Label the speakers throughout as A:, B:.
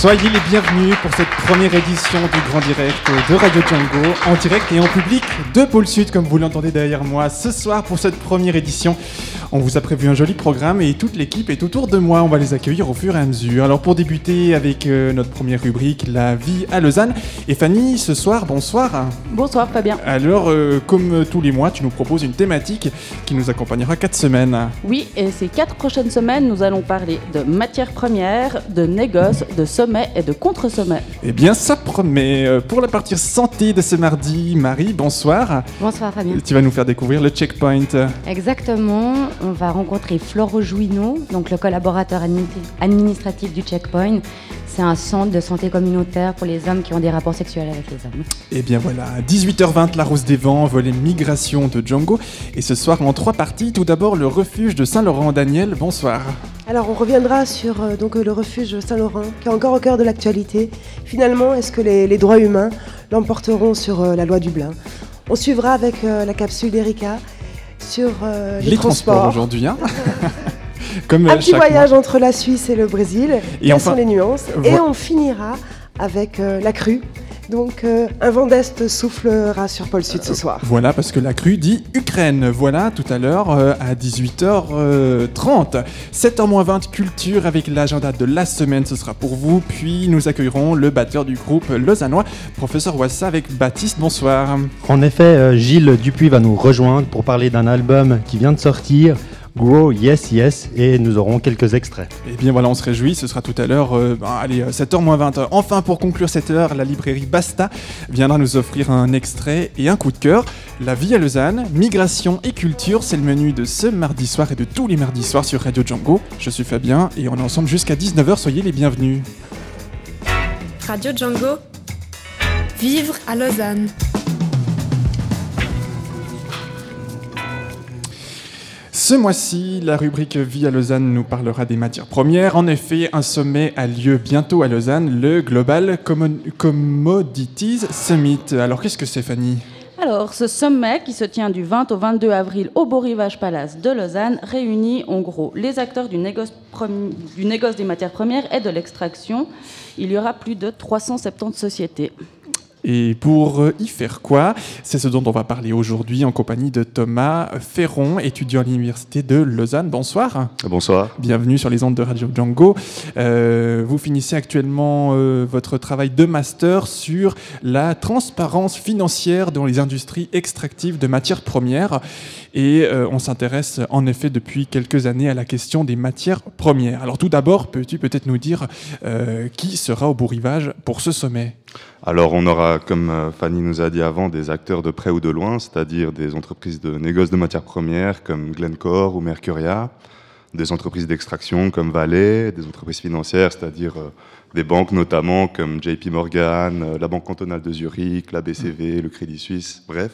A: Soyez les bienvenus pour cette première édition du Grand Direct de Radio Django, en direct et en public de Pôle Sud, comme vous l'entendez derrière moi. Ce soir, pour cette première édition, on vous a prévu un joli programme et toute l'équipe est autour de moi. On va les accueillir au fur et à mesure. Alors, pour débuter avec euh, notre première rubrique, la vie à Lausanne. Et Fanny, ce soir, bonsoir.
B: Bonsoir Fabien.
A: Alors, euh, comme tous les mois, tu nous proposes une thématique qui nous accompagnera quatre semaines.
B: Oui, et ces quatre prochaines semaines, nous allons parler de matières premières, de négoce, de sommet et de contre-sommet.
A: Eh bien, ça promet. Euh, Pour la partie santé de ce mardi, Marie, bonsoir.
C: Bonsoir Fabien.
A: Tu vas nous faire découvrir le checkpoint.
C: Exactement, on va rencontrer Floro Jouineau, donc le collaborateur admi- administratif du Checkpoint. C'est un centre de santé communautaire pour les hommes qui ont des rapports sexuels avec les hommes.
A: Et Eh bien voilà, 18h20, la Rose des Vents, volet migration de Django. Et ce soir en trois parties, tout d'abord le refuge de Saint-Laurent. Daniel, bonsoir.
D: Alors on reviendra sur euh, donc, euh, le refuge Saint-Laurent, qui est encore au cœur de l'actualité. Finalement, est-ce que les, les droits humains l'emporteront sur euh, la loi Dublin? On suivra avec euh, la capsule d'Erika sur euh, les,
A: Les, transports, aujourd'hui. hein. Comme euh,
D: Un petit
A: mois.
D: voyage entre la Suisse et le Brésil.
A: Et
D: Quelles
A: enfin-
D: sont les nuances Et on finira avec euh, la crue. Donc euh, un vent d'Est soufflera sur Pôle Sud ce soir.
A: Voilà, parce que la crue dit Ukraine. Voilà, tout à l'heure euh, à 18h30. 7h20, culture avec l'agenda de la semaine, ce sera pour vous. Puis nous accueillerons le batteur du groupe lausannois, professeur Wassa, avec Baptiste. Bonsoir.
E: En effet, euh, Gilles Dupuis va nous rejoindre pour parler d'un album qui vient de sortir, Grow Yes Yes, et nous aurons quelques extraits.
A: Et bien voilà, on se réjouit, ce sera tout à l'heure, euh, ben, allez, 7h20. Enfin, pour conclure cette heure, la librairie Basta viendra nous offrir un extrait et un coup de cœur. La vie à Lausanne, migration et culture, c'est le menu de ce mardi soir et de tous les mardis soirs sur Radio Django. Je suis Fabien et on est ensemble jusqu'à 19h, soyez les bienvenus.
F: Radio Django, vivre à Lausanne.
A: Ce mois-ci, la rubrique Vie à Lausanne nous parlera des matières premières. En effet, un sommet a lieu bientôt à Lausanne, le Global Commodities Summit. Alors qu'est-ce que c'est
B: Alors, ce sommet qui se tient du 20 au 22 avril au Beau Palace de Lausanne réunit en gros les acteurs du négoce des matières premières et de l'extraction. Il y aura plus de 370 sociétés.
A: Et pour euh, y faire quoi? C'est ce dont on va parler aujourd'hui en compagnie de Thomas Ferron, étudiant à l'Université de Lausanne. Bonsoir.
G: Bonsoir.
A: Bienvenue sur les ondes de Radio Django. Euh, vous finissez actuellement euh, votre travail de master sur la transparence financière dans les industries extractives de matières premières. Et euh, on s'intéresse en effet depuis quelques années à la question des matières premières. Alors tout d'abord, peux-tu peut-être nous dire qui sera au Beau Rivage pour ce sommet?
G: Alors on aura, comme euh, Fanny nous a dit avant, des acteurs de près ou de loin, c'est-à-dire des entreprises de négoce de matières premières comme Glencore ou Mercuria, des entreprises d'extraction comme Valley, des entreprises financières, c'est-à-dire euh, des banques notamment comme JP Morgan, euh, la Banque cantonale de Zurich, la BCV, le Crédit Suisse, bref,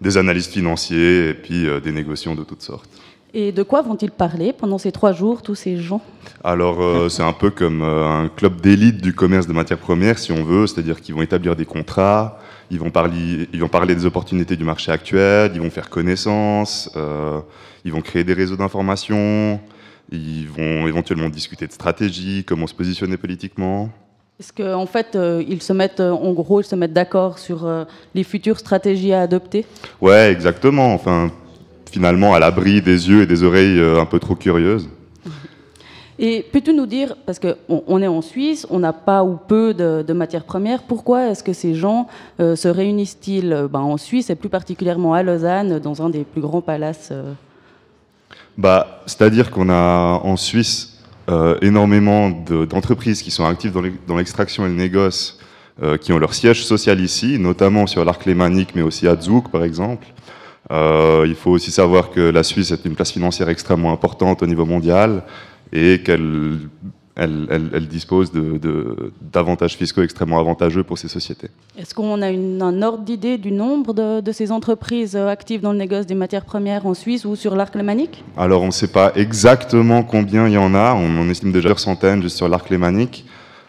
G: des analystes financiers et puis euh, des négociants de toutes sortes.
B: Et de quoi vont-ils parler pendant ces trois jours, tous ces gens?
G: Alors, euh, c'est un peu comme euh, un club d'élite du commerce de matières premières, si on veut, c'est-à-dire qu'ils vont établir des contrats, ils vont, parler, ils vont parler des opportunités du marché actuel, ils vont faire connaissance, euh, ils vont créer des réseaux d'information, ils vont éventuellement discuter de stratégie, comment se positionner politiquement.
B: Est-ce qu'en en fait, euh, ils se mettent, euh, en gros, ils se mettent d'accord sur euh, les futures stratégies à adopter
G: Ouais, exactement. Enfin, finalement, à l'abri des yeux et des oreilles un peu trop curieuses.
B: Et peux-tu nous dire, parce qu'on on est en Suisse, on n'a pas ou peu de, de matières premières, pourquoi est-ce que ces gens se réunissent-ils ben, en Suisse et plus particulièrement à Lausanne, dans un des plus grands palaces
G: Bah, C'est-à-dire qu'on a en Suisse euh, énormément de- d'entreprises qui sont actives dans l'e- dans l'extraction et le négoce, euh, qui ont leur siège social ici, notamment sur l'arc lémanique, mais aussi à Zug, par exemple. Euh, il faut aussi savoir que la Suisse est une place financière extrêmement importante au niveau mondial et qu'elle elle, elle- elle dispose de- de- d'avantages fiscaux extrêmement avantageux pour ces sociétés.
B: Est-ce qu'on a une- un ordre d'idée du nombre de, de ces entreprises euh, actives dans le négoce des matières premières en Suisse ou sur l'arc lémanique?
G: Alors, on ne sait pas exactement combien il y en a. On en estime déjà plusieurs centaines juste sur l'arc lémanique.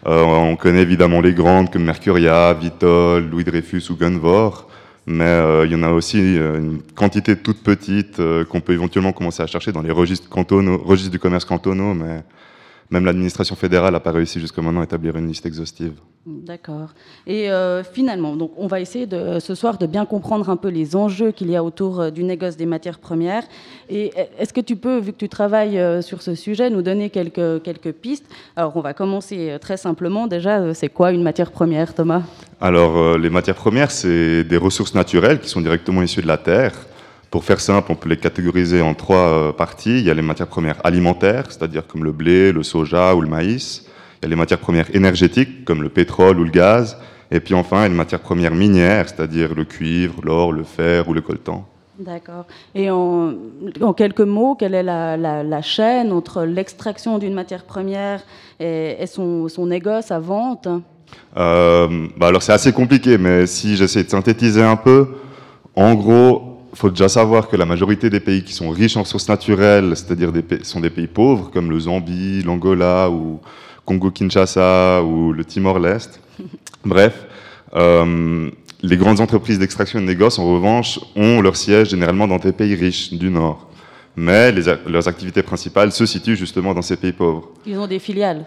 G: Euh, on connaît évidemment les grandes comme Mercuria, Vitol, Louis Dreyfus ou Gunvor. Mais euh, il y en a aussi une quantité toute petite euh, qu'on peut éventuellement commencer à chercher dans les registres, cantonaux, registres du commerce cantonaux. Mais même l'administration fédérale n'a pas réussi jusqu'à maintenant à établir une liste exhaustive.
B: D'accord. Et euh, finalement, donc, on va essayer de, ce soir de bien comprendre un peu les enjeux qu'il y a autour euh, du négoce des matières premières. Et euh, est-ce que tu peux, vu que tu travailles euh, sur ce sujet, nous donner quelques, quelques pistes? Alors, on va commencer très simplement. Déjà, c'est quoi une matière première, Thomas?
G: Alors, euh, les matières premières, c'est des ressources naturelles qui sont directement issues de la terre. Pour faire simple, on peut les catégoriser en trois euh, parties. Il y a les matières premières alimentaires, c'est-à-dire comme le blé, le soja ou le maïs. Il y a les matières premières énergétiques, comme le pétrole ou le gaz. Et puis enfin, il y a les matières premières minières, c'est-à-dire le cuivre, l'or, le fer ou le coltan.
B: D'accord. Et en, en quelques mots, quelle est la, la- la chaîne entre l'extraction d'une matière première et, et son, son négoce à vente?
G: Euh, bah alors c'est assez compliqué, mais si j'essaie de synthétiser un peu, en gros, faut déjà savoir que la majorité des pays qui sont riches en ressources naturelles, c'est-à-dire des pays- sont des pays pauvres, comme le Zambie, l'Angola ou Congo-Kinshasa ou le Timor-Leste. Bref, euh, les grandes entreprises d'extraction et de négoce, en revanche, ont leur siège généralement dans des pays riches du Nord. Mais les leurs activités principales se situent justement dans ces pays pauvres.
B: Ils ont des filiales.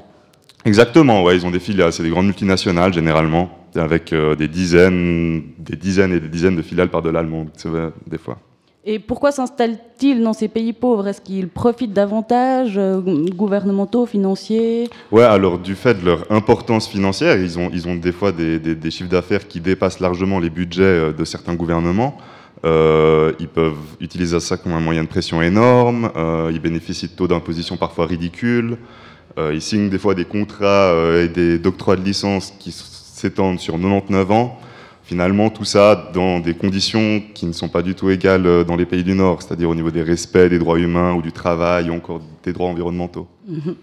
G: Exactement, ouais, ils ont des filiales, c'est des grandes multinationales généralement, avec euh, des dizaines, des dizaines et des dizaines de filiales par de l'allemand, c'est vrai, des fois.
B: Et pourquoi s'installent-ils dans ces pays pauvres? Est-ce qu'ils profitent d'avantages euh, gouvernementaux, financiers?
G: Ouais, alors du fait de leur importance financière, ils ont, ils ont des fois des, des- des chiffres d'affaires qui dépassent largement les budgets euh, de certains gouvernements. Euh, ils peuvent utiliser ça comme un moyen de pression énorme. euh, ils bénéficient de taux d'imposition parfois ridicules. ils signent des fois des contrats et des doctorats de licence qui s- s'étendent sur 99 ans. Finalement, tout ça dans des conditions qui ne sont pas du tout égales euh, dans les pays du Nord, c'est-à-dire au niveau des respects des droits humains ou du travail ou encore des droits environnementaux.
B: Mhm.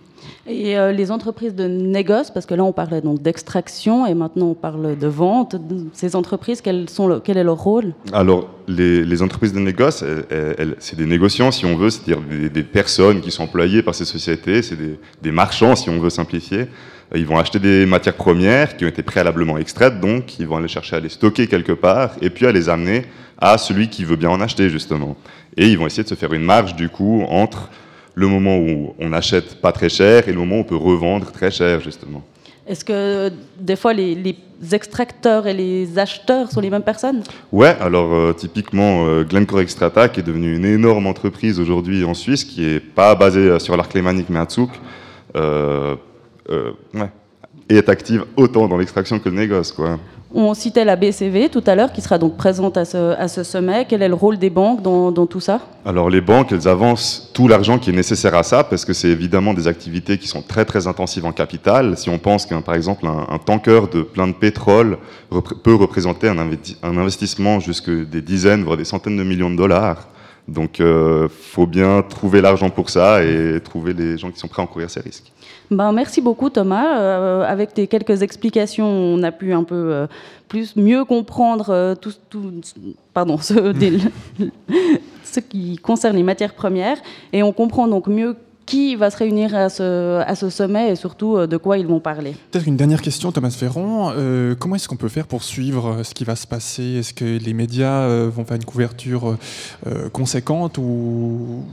B: Et euh, les entreprises de négoce, parce que là on parlait donc d'extraction et maintenant on parle de vente, ces entreprises, quel est leur rôle?
G: Alors, les, entreprises de négoce, c'est des négociants, si on veut, c'est-à-dire des, des personnes qui sont employées par ces sociétés, c'est des, des marchands, si on veut simplifier. Euh, Ils vont acheter des matières premières qui ont été préalablement extraites, donc ils vont aller chercher à les stocker quelque part, et puis à les amener à celui qui veut bien en acheter, justement. Et ils vont essayer de se faire une marge, du coup, entre le moment où on achète pas très cher et le moment où on peut revendre très cher, justement.
B: Est-ce que des fois les, les extracteurs et les acheteurs sont les mêmes personnes?
G: Ouais, alors euh, typiquement euh, Glencore Extrata qui est devenue une énorme entreprise aujourd'hui en Suisse qui est pas basée euh, sur l'arc lémanique mais à Zug, euh, euh, ouais, et est active autant dans l'extraction que le négoce quoi.
B: On citait la BCV tout à l'heure qui sera donc présente à ce, sommet. Quel est le rôle des banques dans, tout ça?
G: Alors les banques, elles avancent tout l'argent qui est nécessaire à ça parce que c'est évidemment des activités qui sont très très intensives en capital. Si on pense qu'un par exemple un, tanker de plein de pétrole peut représenter un, investi- un investissement jusque des dizaines voire des centaines de millions de dollars. Donc euh, faut bien trouver l'argent pour ça et trouver les gens qui sont prêts à encourir ces risques.
B: Ben, merci beaucoup Thomas. Euh, avec tes quelques explications, on a pu un peu euh, plus mieux comprendre euh, tout, tout- pardon, ce, des- ce qui concerne les matières premières et on comprend donc mieux qui va se réunir à ce, à ce sommet et surtout de quoi ils vont parler.
A: Peut-être une dernière question, Thomas Ferrand. Euh, comment est-ce qu'on peut faire pour suivre ce qui va se passer? Est-ce que les médias vont faire une couverture conséquente ou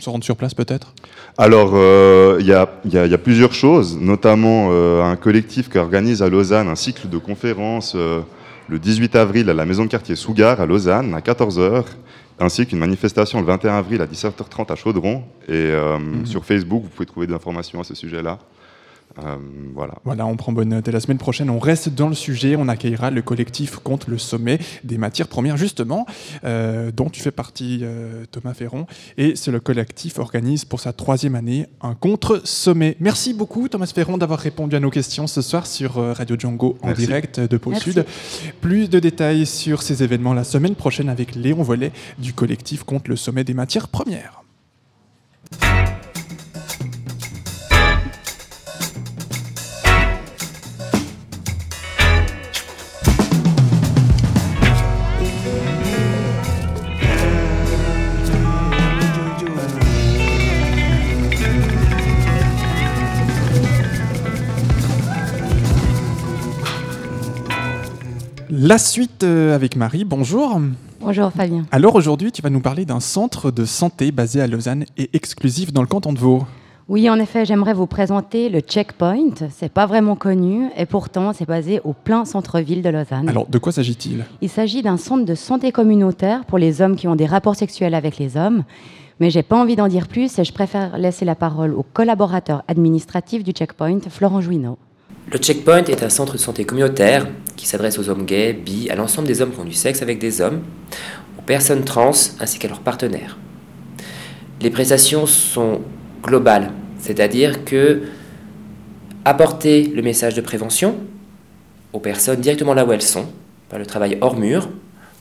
A: se rendre sur place peut-être?
G: Alors, euh, il y, a, il y a- il y a plusieurs choses, notamment euh, un collectif qui organise à Lausanne un cycle de conférences euh, le 18 avril à la maison de quartier Sougar à Lausanne à 14h, ainsi qu'une manifestation le 21 avril à 17h30 à Chaudron. Et euh, sur Facebook, vous pouvez trouver des informations à ce sujet-là. Euh, voilà.
A: Voilà, on prend bonne note. Et la semaine prochaine, on reste dans le sujet. On accueillera le collectif contre le sommet des matières premières, justement, euh, dont tu fais partie, euh, Thomas Ferron. Et c'est le collectif organise pour sa troisième année un contre-sommet. Merci beaucoup, Thomas Ferron, d'avoir répondu à nos questions ce soir sur Radio Django en
G: Merci.
A: direct de Pôle
B: Merci.
A: Sud. Plus de détails sur ces événements la semaine prochaine avec Léon Vollet du collectif contre le sommet des matières premières. La suite euh, avec Marie, bonjour.
C: Bonjour Fabien.
A: Alors aujourd'hui, tu vas nous parler d'un centre de santé basé à Lausanne et exclusif dans le canton de Vaud.
C: Oui, en effet, j'aimerais vous présenter le Checkpoint. C'est pas vraiment connu et pourtant c'est basé au plein centre-ville de Lausanne.
A: Alors, de quoi s'agit-il?
C: Il s'agit d'un centre de santé communautaire pour les hommes qui ont des rapports sexuels avec les hommes. Mais j'ai pas envie d'en dire plus et je préfère laisser la parole au collaborateur administratif du Checkpoint, Florent Jouineau.
H: Le Checkpoint est un centre de santé communautaire qui s'adresse aux hommes gays, bi, à l'ensemble des hommes qui ont du sexe avec des hommes, aux personnes trans ainsi qu'à leurs partenaires. Les prestations sont globales, c'est-à-dire que apporter le message de prévention aux personnes directement là où elles sont, par le travail hors mur,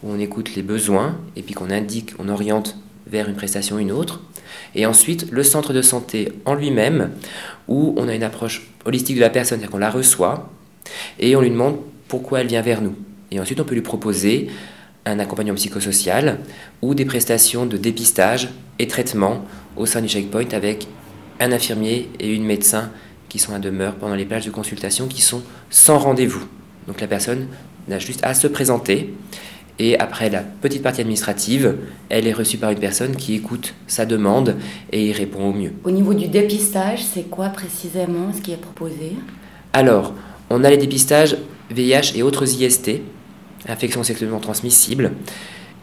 H: où on écoute les besoins et puis qu'on indique, on oriente vers une prestation ou une autre. Et ensuite, le centre de santé en lui-même, où on a une approche holistique de la personne, c'est-à-dire qu'on la reçoit et on lui demande pourquoi elle vient vers nous. Et ensuite, on peut lui proposer un accompagnement psychosocial ou des prestations de dépistage et traitement au sein du checkpoint avec un infirmier et une médecin qui sont à demeure pendant les plages de consultation qui sont sans rendez-vous. Donc la personne n'a juste à se présenter et après la petite partie administrative, elle est reçue par une personne qui écoute sa demande et y répond au mieux.
C: Au niveau du dépistage, c'est quoi précisément ce qui est proposé?
H: Alors, on a les dépistages VIH et autres IST, infections sexuellement transmissibles.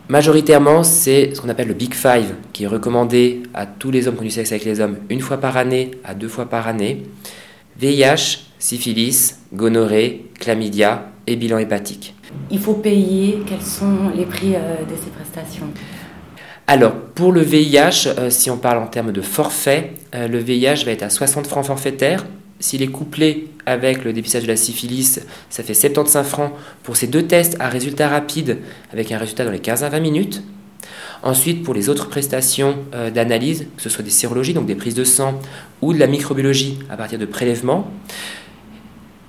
H: Majoritairement, c'est ce qu'on appelle le Big Five, qui est recommandé à tous les hommes qui ont du sexe avec les hommes une fois par année à deux fois par année. VIH, syphilis, gonorrhée, chlamydia et bilan hépatique.
C: Il faut payer. Quels sont les prix euh, de ces prestations?
H: Alors, pour le VIH, euh, si on parle en termes de forfait, euh, le VIH va être à 60 francs forfaitaires. S'il est couplé avec le dépistage de la syphilis, ça fait 75 francs pour ces deux tests à résultat rapide, avec un résultat dans les 15 à 20 minutes. Ensuite, pour les autres prestations d'analyse, que ce soit des sérologies, donc des prises de sang, ou de la microbiologie à partir de prélèvements,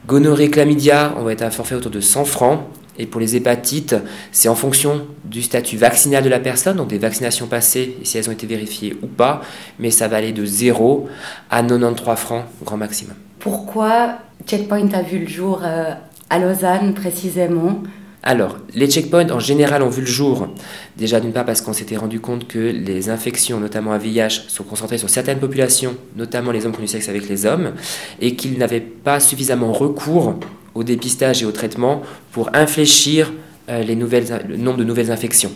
H: gonorrhée, chlamydia, on va être à un forfait autour de 100 francs. Et pour les hépatites, c'est en fonction du statut vaccinal de la personne, donc des vaccinations passées, et si elles ont été vérifiées ou pas, mais ça va aller de 0 à 93 francs, grand maximum.
C: Pourquoi Checkpoint a vu le jour euh, à Lausanne précisément?
H: Alors, les checkpoints en général ont vu le jour, déjà d'une part parce qu'on s'était rendu compte que les infections, notamment à VIH, sont concentrées sur certaines populations, notamment les hommes qui ont du sexe avec les hommes, et qu'ils n'avaient pas suffisamment recours au dépistage et au traitement pour infléchir euh, les nouvelles, le nombre de nouvelles infections.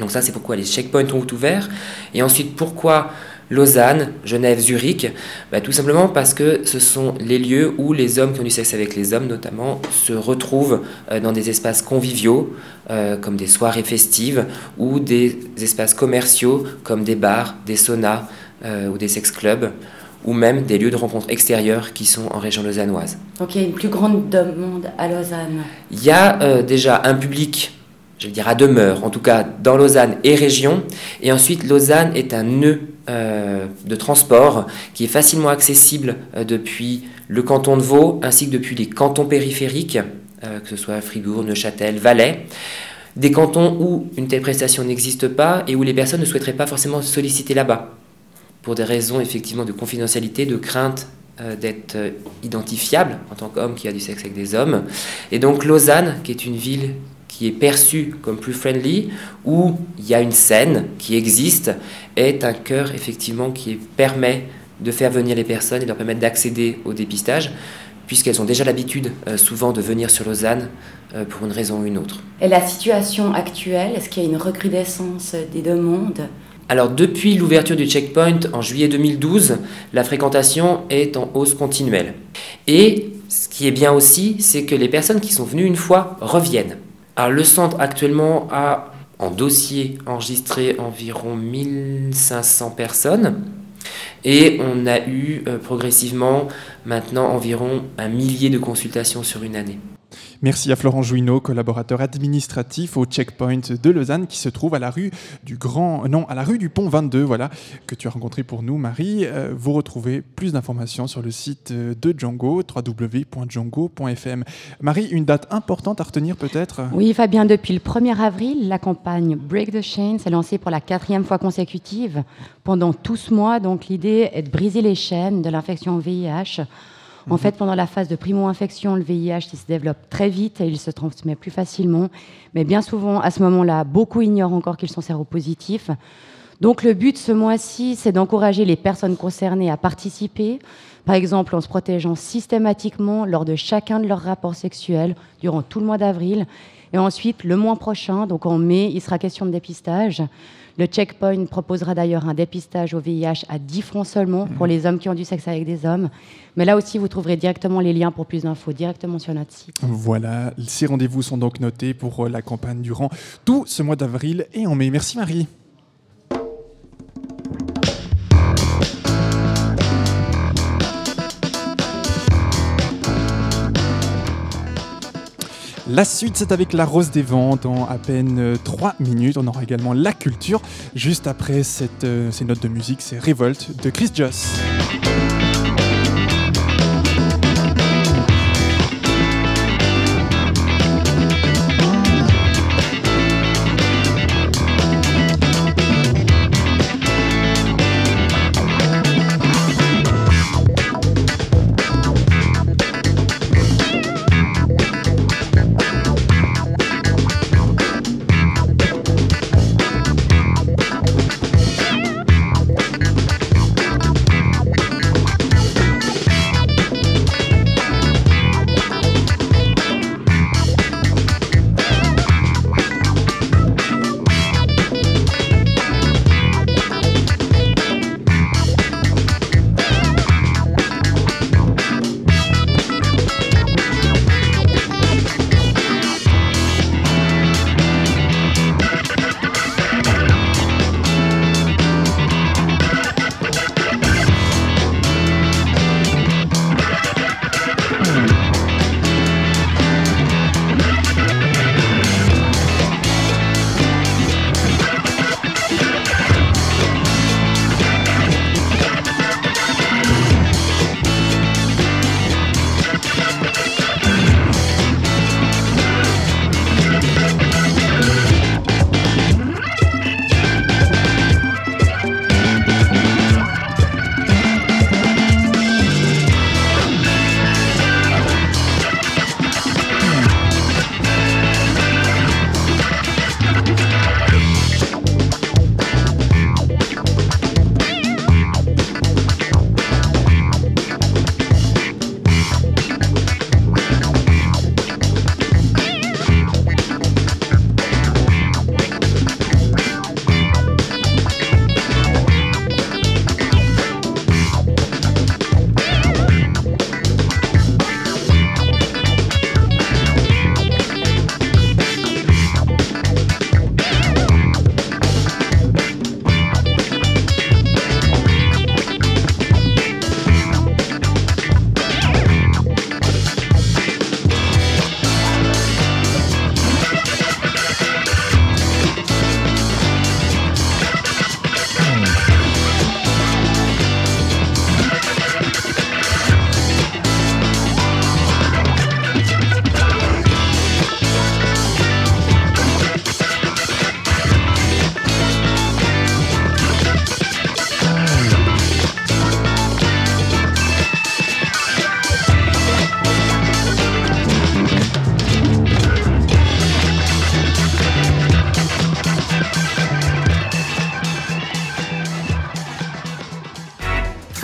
H: Donc ça, c'est pourquoi les checkpoints ont ouvert. Et ensuite, pourquoi Lausanne, Genève, Zurich? Bah, Tout simplement parce que ce sont les lieux où les hommes qui ont du sexe avec les hommes, notamment, se retrouvent euh, dans des espaces conviviaux, euh, comme des soirées festives, ou des espaces commerciaux, comme des bars, des saunas ou des sex-clubs ou même des lieux de rencontre extérieurs qui sont en région lausannoise.
C: Donc il y a une plus grande demande à Lausanne.
H: Il y a euh, déjà un public, je vais dire à demeure, en tout cas dans Lausanne et région, et ensuite Lausanne est un nœud euh, de transport qui est facilement accessible euh, depuis le canton de Vaud ainsi que depuis les cantons périphériques, que ce soit Fribourg, Neuchâtel, Valais. Des cantons où une telle prestation n'existe pas et où les personnes ne souhaiteraient pas forcément solliciter là-bas pour des raisons effectivement de confidentialité, de crainte euh, d'être euh, identifiable en tant qu'homme qui a du sexe avec des hommes. Et donc Lausanne, qui est une ville qui est perçue comme plus friendly, où il y a une scène qui existe, est un cœur effectivement qui permet de faire venir les personnes et leur permettre d'accéder au dépistage, puisqu'elles ont déjà l'habitude euh, souvent de venir sur Lausanne pour une raison ou une autre.
C: Et la situation actuelle, est-ce qu'il y a une recrudescence des demandes?
H: Alors depuis l'ouverture du checkpoint en juillet 2012, la fréquentation est en hausse continuelle. Et ce qui est bien aussi, c'est que les personnes qui sont venues une fois reviennent. Alors le centre actuellement a en dossier enregistré environ 1500 personnes. Et on a eu euh, progressivement maintenant environ un millier de consultations sur une année.
A: Merci à Florent Jouineau, collaborateur administratif au checkpoint de Lausanne qui se trouve à la rue du Grand, non, à la rue du Pont 22, voilà, que tu as rencontré pour nous, Marie. Euh, vous retrouvez plus d'informations sur le site euh, de Django, www.django.fm. Marie, une date importante à retenir peut-être?
C: Oui, Fabien, depuis le 1er avril, la campagne Break the Chain s'est lancée pour la quatrième fois consécutive pendant tout ce mois. Donc l'idée est de briser les chaînes de l'infection VIH En fait, pendant la phase de primo-infection, le VIH il se développe très vite et il se transmet plus facilement. Mais bien souvent, à ce moment-là, beaucoup ignorent encore qu'ils sont séropositifs. Donc le but ce mois-ci, c'est d'encourager les personnes concernées à participer, par exemple en se protégeant systématiquement lors de chacun de leurs rapports sexuels durant tout le mois d'avril. Et ensuite, le mois prochain, donc en mai, il sera question de dépistage. Le checkpoint proposera d'ailleurs un dépistage au VIH à 10 francs seulement pour les hommes qui ont du sexe avec des hommes. Mais là aussi, vous trouverez directement les liens pour plus d'infos directement sur notre site.
A: Voilà, ces rendez-vous sont donc notés pour euh, la campagne durant tout ce mois d'avril et en mai. Merci Marie. La suite, c'est avec la Rose des Vents dans à peine 3 minutes. On aura également la culture. Juste après cette, euh, ces notes de musique, c'est Révolte de Chris Joss.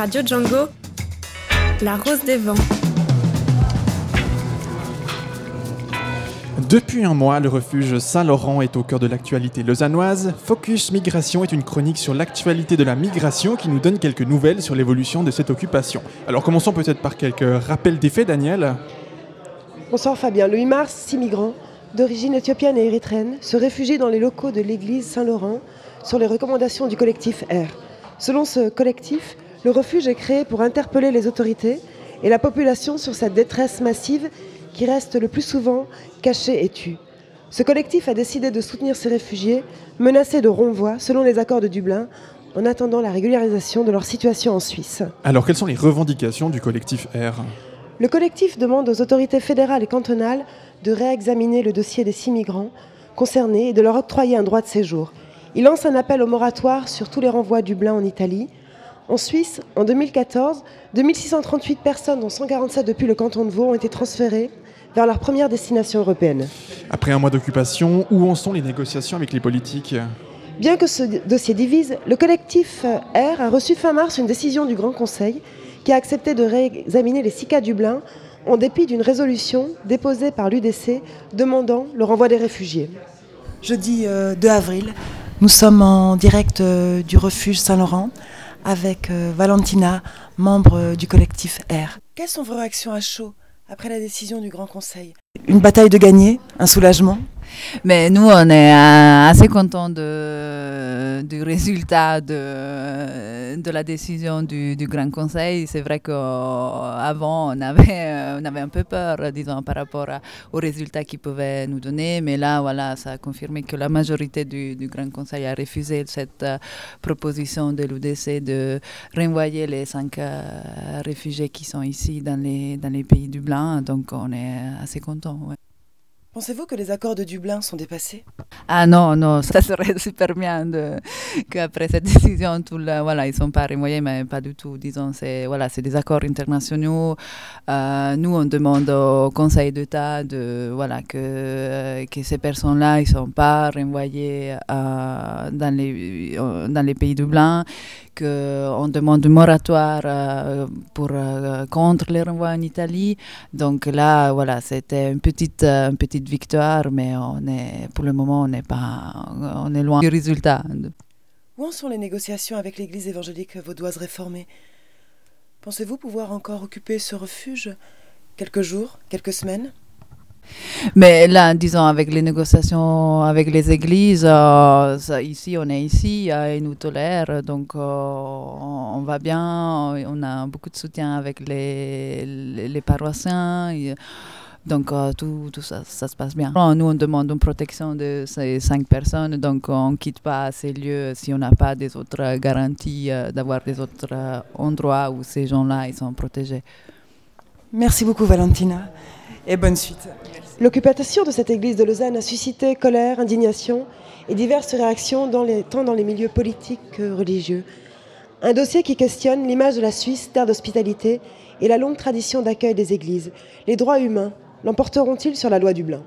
F: Radio Django, La Rose des Vents.
A: Depuis un mois, le refuge Saint-Laurent est au cœur de l'actualité lausannoise. Focus Migration est une chronique sur l'actualité de la migration qui nous donne quelques nouvelles sur l'évolution de cette occupation. Alors commençons peut-être par quelques rappels des faits, Daniel.
D: Bonsoir Fabien. Le 8 mars, six migrants d'origine éthiopienne et érythréenne se réfugient dans les locaux de l'église Saint-Laurent sur les recommandations du collectif R. Selon ce collectif, le refuge est créé pour interpeller les autorités et la population sur cette détresse massive qui reste le plus souvent cachée et tue. Ce collectif a décidé de soutenir ces réfugiés menacés de renvoi selon les accords de Dublin en attendant la régularisation de leur situation en Suisse.
A: Alors quelles sont les revendications du collectif R?
D: Le collectif demande aux autorités fédérales et cantonales de réexaminer le dossier des six migrants concernés et de leur octroyer un droit de séjour. Il lance un appel au moratoire sur tous les renvois à Dublin en Italie, En Suisse, en 2014, 2638 personnes, dont 147 depuis le canton de Vaud, ont été transférées vers leur première destination européenne.
A: Après un mois d'occupation, où en sont les négociations avec les politiques?
D: Bien que ce dossier divise, le collectif R a reçu fin mars une décision du Grand Conseil qui a accepté de réexaminer les six cas Dublin en dépit d'une résolution déposée par l'UDC demandant le renvoi des réfugiés.
I: Jeudi euh, 2 avril, nous sommes en direct euh, du refuge Saint-Laurent avec euh, Valentina, membre euh, du collectif R. Quelles sont vos réactions à chaud après la décision du Grand Conseil? Une bataille de gagner Un soulagement?
J: Mais nous, on est euh, assez contents du résultat de, la décision du, Grand Conseil. C'est vrai qu'avant, on avait, euh, on avait un peu peur, disons, par rapport à- aux résultats qu'ils pouvaient nous donner. Mais là, voilà, ça a confirmé que la majorité du, Grand Conseil a refusé cette euh, proposition de l'UDC de renvoyer les cinq euh, réfugiés qui sont ici dans les, pays du Blanc. Donc, on est assez contents.
I: Pensez-vous que les accords de Dublin sont dépassés?
J: Ah non, non, ça serait super bien qu'après cette décision, tout le- voilà, ils ne sont pas renvoyés, mais pas du tout. Disons, c'est voilà, des accords internationaux. Euh, nous, on demande au Conseil d'État de, voilà, que, que ces personnes-là ne sont pas renvoyées euh, dans, les, euh, dans les pays du Blanc, qu'on demande un moratoire euh, pour, euh, contre les renvois en Italie. Donc là, voilà, c'était une petite, euh, une petite victoire, mais on est, pour le moment, on n'est pas, on est loin du résultat.
I: Où en sont les négociations avec l'Église évangélique vaudoise réformée? Pensez-vous pouvoir encore occuper ce refuge? Quelques jours, quelques semaines?
J: Mais là, disons, avec les négociations avec les églises, euh, ici, on est ici, euh, ils nous tolèrent, donc euh, on, va bien, on a beaucoup de soutien avec les, les, paroissiens. donc euh, tout, tout ça, ça se passe bien. Nous, on demande une protection de ces cinq personnes, donc on ne quitte pas ces lieux si on n'a pas des autres garanties d'avoir des autres endroits où ces gens-là ils sont protégés.
I: Merci beaucoup Valentina et bonne suite.
D: L'occupation de cette église de Lausanne a suscité colère, indignation et diverses réactions dans les, tant dans les milieux politiques que religieux. Un dossier qui questionne l'image de la Suisse, terre d'hospitalité, et la longue tradition d'accueil des églises. Les droits humains l'emporteront-ils sur la loi Dublin?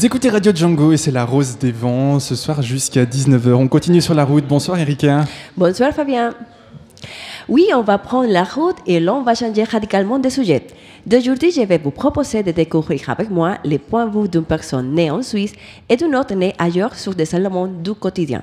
A: Vous écoutez Radio Django et c'est la Rose des Vents ce soir jusqu'à 19h. On continue sur la route. Bonsoir Erika.
K: Bonsoir Fabien. Oui, on va prendre la route et l'on va changer radicalement de sujet. D'aujourd'hui, je vais vous proposer de découvrir avec moi les points de vue d'une personne née en Suisse et d'une autre née ailleurs sur des éléments du quotidien.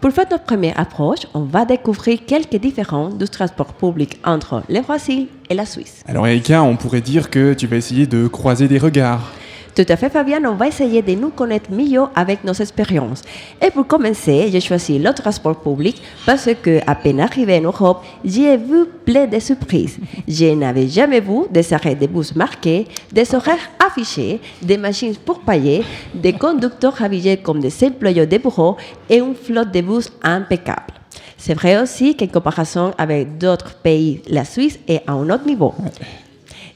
K: Pour faire notre première approche, on va découvrir quelques différences du transport public entre le Brésil et la Suisse.
A: Alors Erika, on pourrait dire que tu vas essayer de croiser des regards.
K: Tout à fait, Fabien. On va essayer de nous connaître mieux avec nos expériences. Et pour commencer, j'ai choisi le transport public parce que, à peine arrivé en Europe, j'ai vu plein de surprises. Je n'avais jamais vu des arrêts de bus marqués, des horaires affichés, des machines pour payer, des conducteurs habillés comme des employés de bureau et une flotte de bus impeccable. C'est vrai aussi qu'en comparaison avec d'autres pays, la Suisse est à un autre niveau.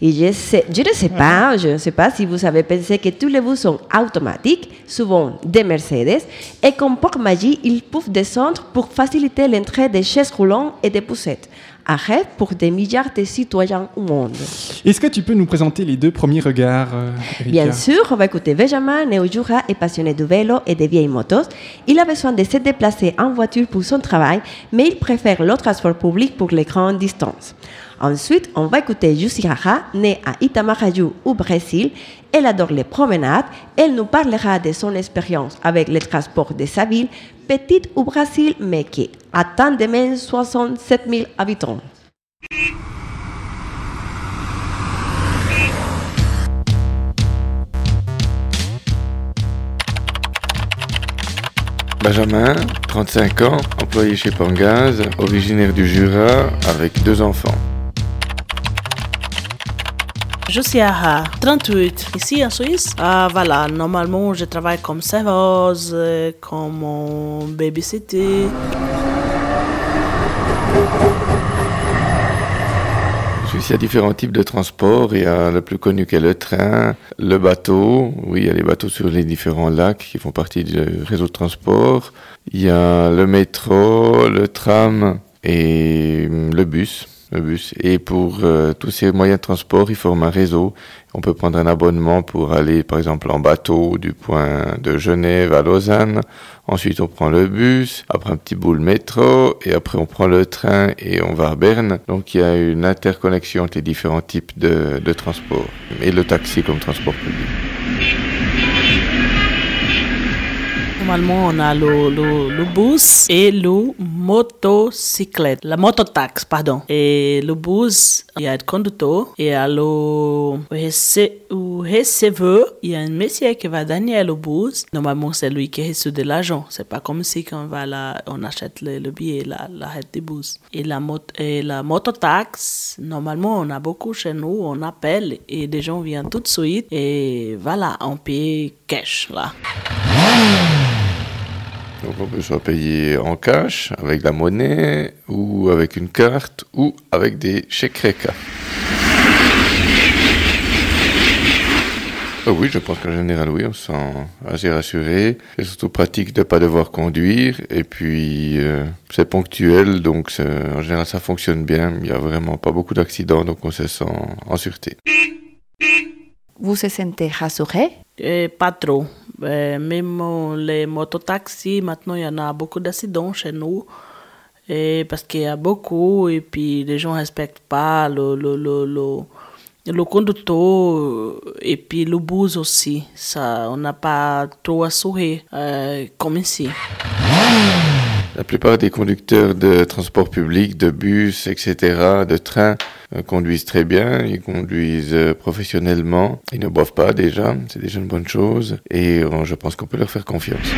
K: Et je, sais, je ne sais pas, je ne sais pas si vous avez pensé que tous les bus sont automatiques, souvent des Mercedes, et comme par magie, ils peuvent descendre pour faciliter l'entrée des chaises roulantes et des poussettes. Arrêt pour des milliards de citoyens au monde.
A: Est-ce que tu peux nous présenter les deux premiers regards, euh, Erika?
K: Bien sûr, on va écouter Benjamin, né au Jura et passionné de vélo et de vieilles motos. Il a besoin de se déplacer en voiture pour son travail, mais il préfère le transport public pour les grandes distances. Ensuite, on va écouter Jusiraha, née à Itamaraju au Brésil. Elle adore les promenades. Elle nous parlera de son expérience avec le transport de sa ville, petite au Brésil, mais qui atteint de même 67 000 habitants.
L: Benjamin, 35 ans, employé chez Pangaz, originaire du Jura, avec deux enfants.
M: Je suis à 38, ici en Suisse. Ah, voilà, normalement, je travaille comme serveuse, comme babysitter.
L: Il y a différents types de transports. Il y a le plus connu qui est le train, le bateau. Oui, il y a les bateaux sur les différents lacs qui font partie du réseau de transport. Il y a le métro, le tram et le bus. Le bus. Et pour euh, tous ces moyens de transport, ils forment un réseau. On peut prendre un abonnement pour aller, par exemple, en bateau du point de Genève à Lausanne. Ensuite, on prend le bus, après un petit bout le métro, et après on prend le train et on va à Berne. Donc il y a une interconnexion entre les différents types de, de transport. Et le taxi comme transport public.
M: Normalement, on a le, le, bus et le motocyclette, la mototax, pardon. Et le bus, il y a le conducteur et à le receveur, il y a un monsieur qui va donner le bus. Normalement, c'est lui qui reçoit de l'argent. C'est pas comme si on va on achète le, le billet, la, la du bus. Et la, mot, et la mototax, normalement, on a beaucoup chez nous, on appelle et des gens viennent tout de suite et voilà, on paye cash là.
L: Donc on peut soit payer en cash, avec la monnaie, ou avec une carte, ou avec des chèques RECA. Ah oui, je pense qu'en général, oui, on se sent assez rassuré. C'est surtout pratique de ne pas devoir conduire. Et puis, euh, c'est ponctuel, donc en général, ça fonctionne bien. Il n'y a vraiment pas beaucoup d'accidents, donc on se sent en sûreté.
N: Vous se sentez rassuré?
M: Et Pas trop. Euh, même les mototaxis, maintenant, il y en a beaucoup d'accidents chez nous. Et parce qu'il y a beaucoup, et puis les gens ne respectent pas le, le, le, le, le conducteur, et puis le bus aussi. Ça, on n'a pas trop assuré euh, comme ici.
L: La plupart des conducteurs de transport public, de bus, etc., de train, euh, conduisent très bien, ils conduisent euh, professionnellement, ils ne boivent pas déjà, c'est déjà une bonne chose, et euh, je pense qu'on peut leur faire confiance.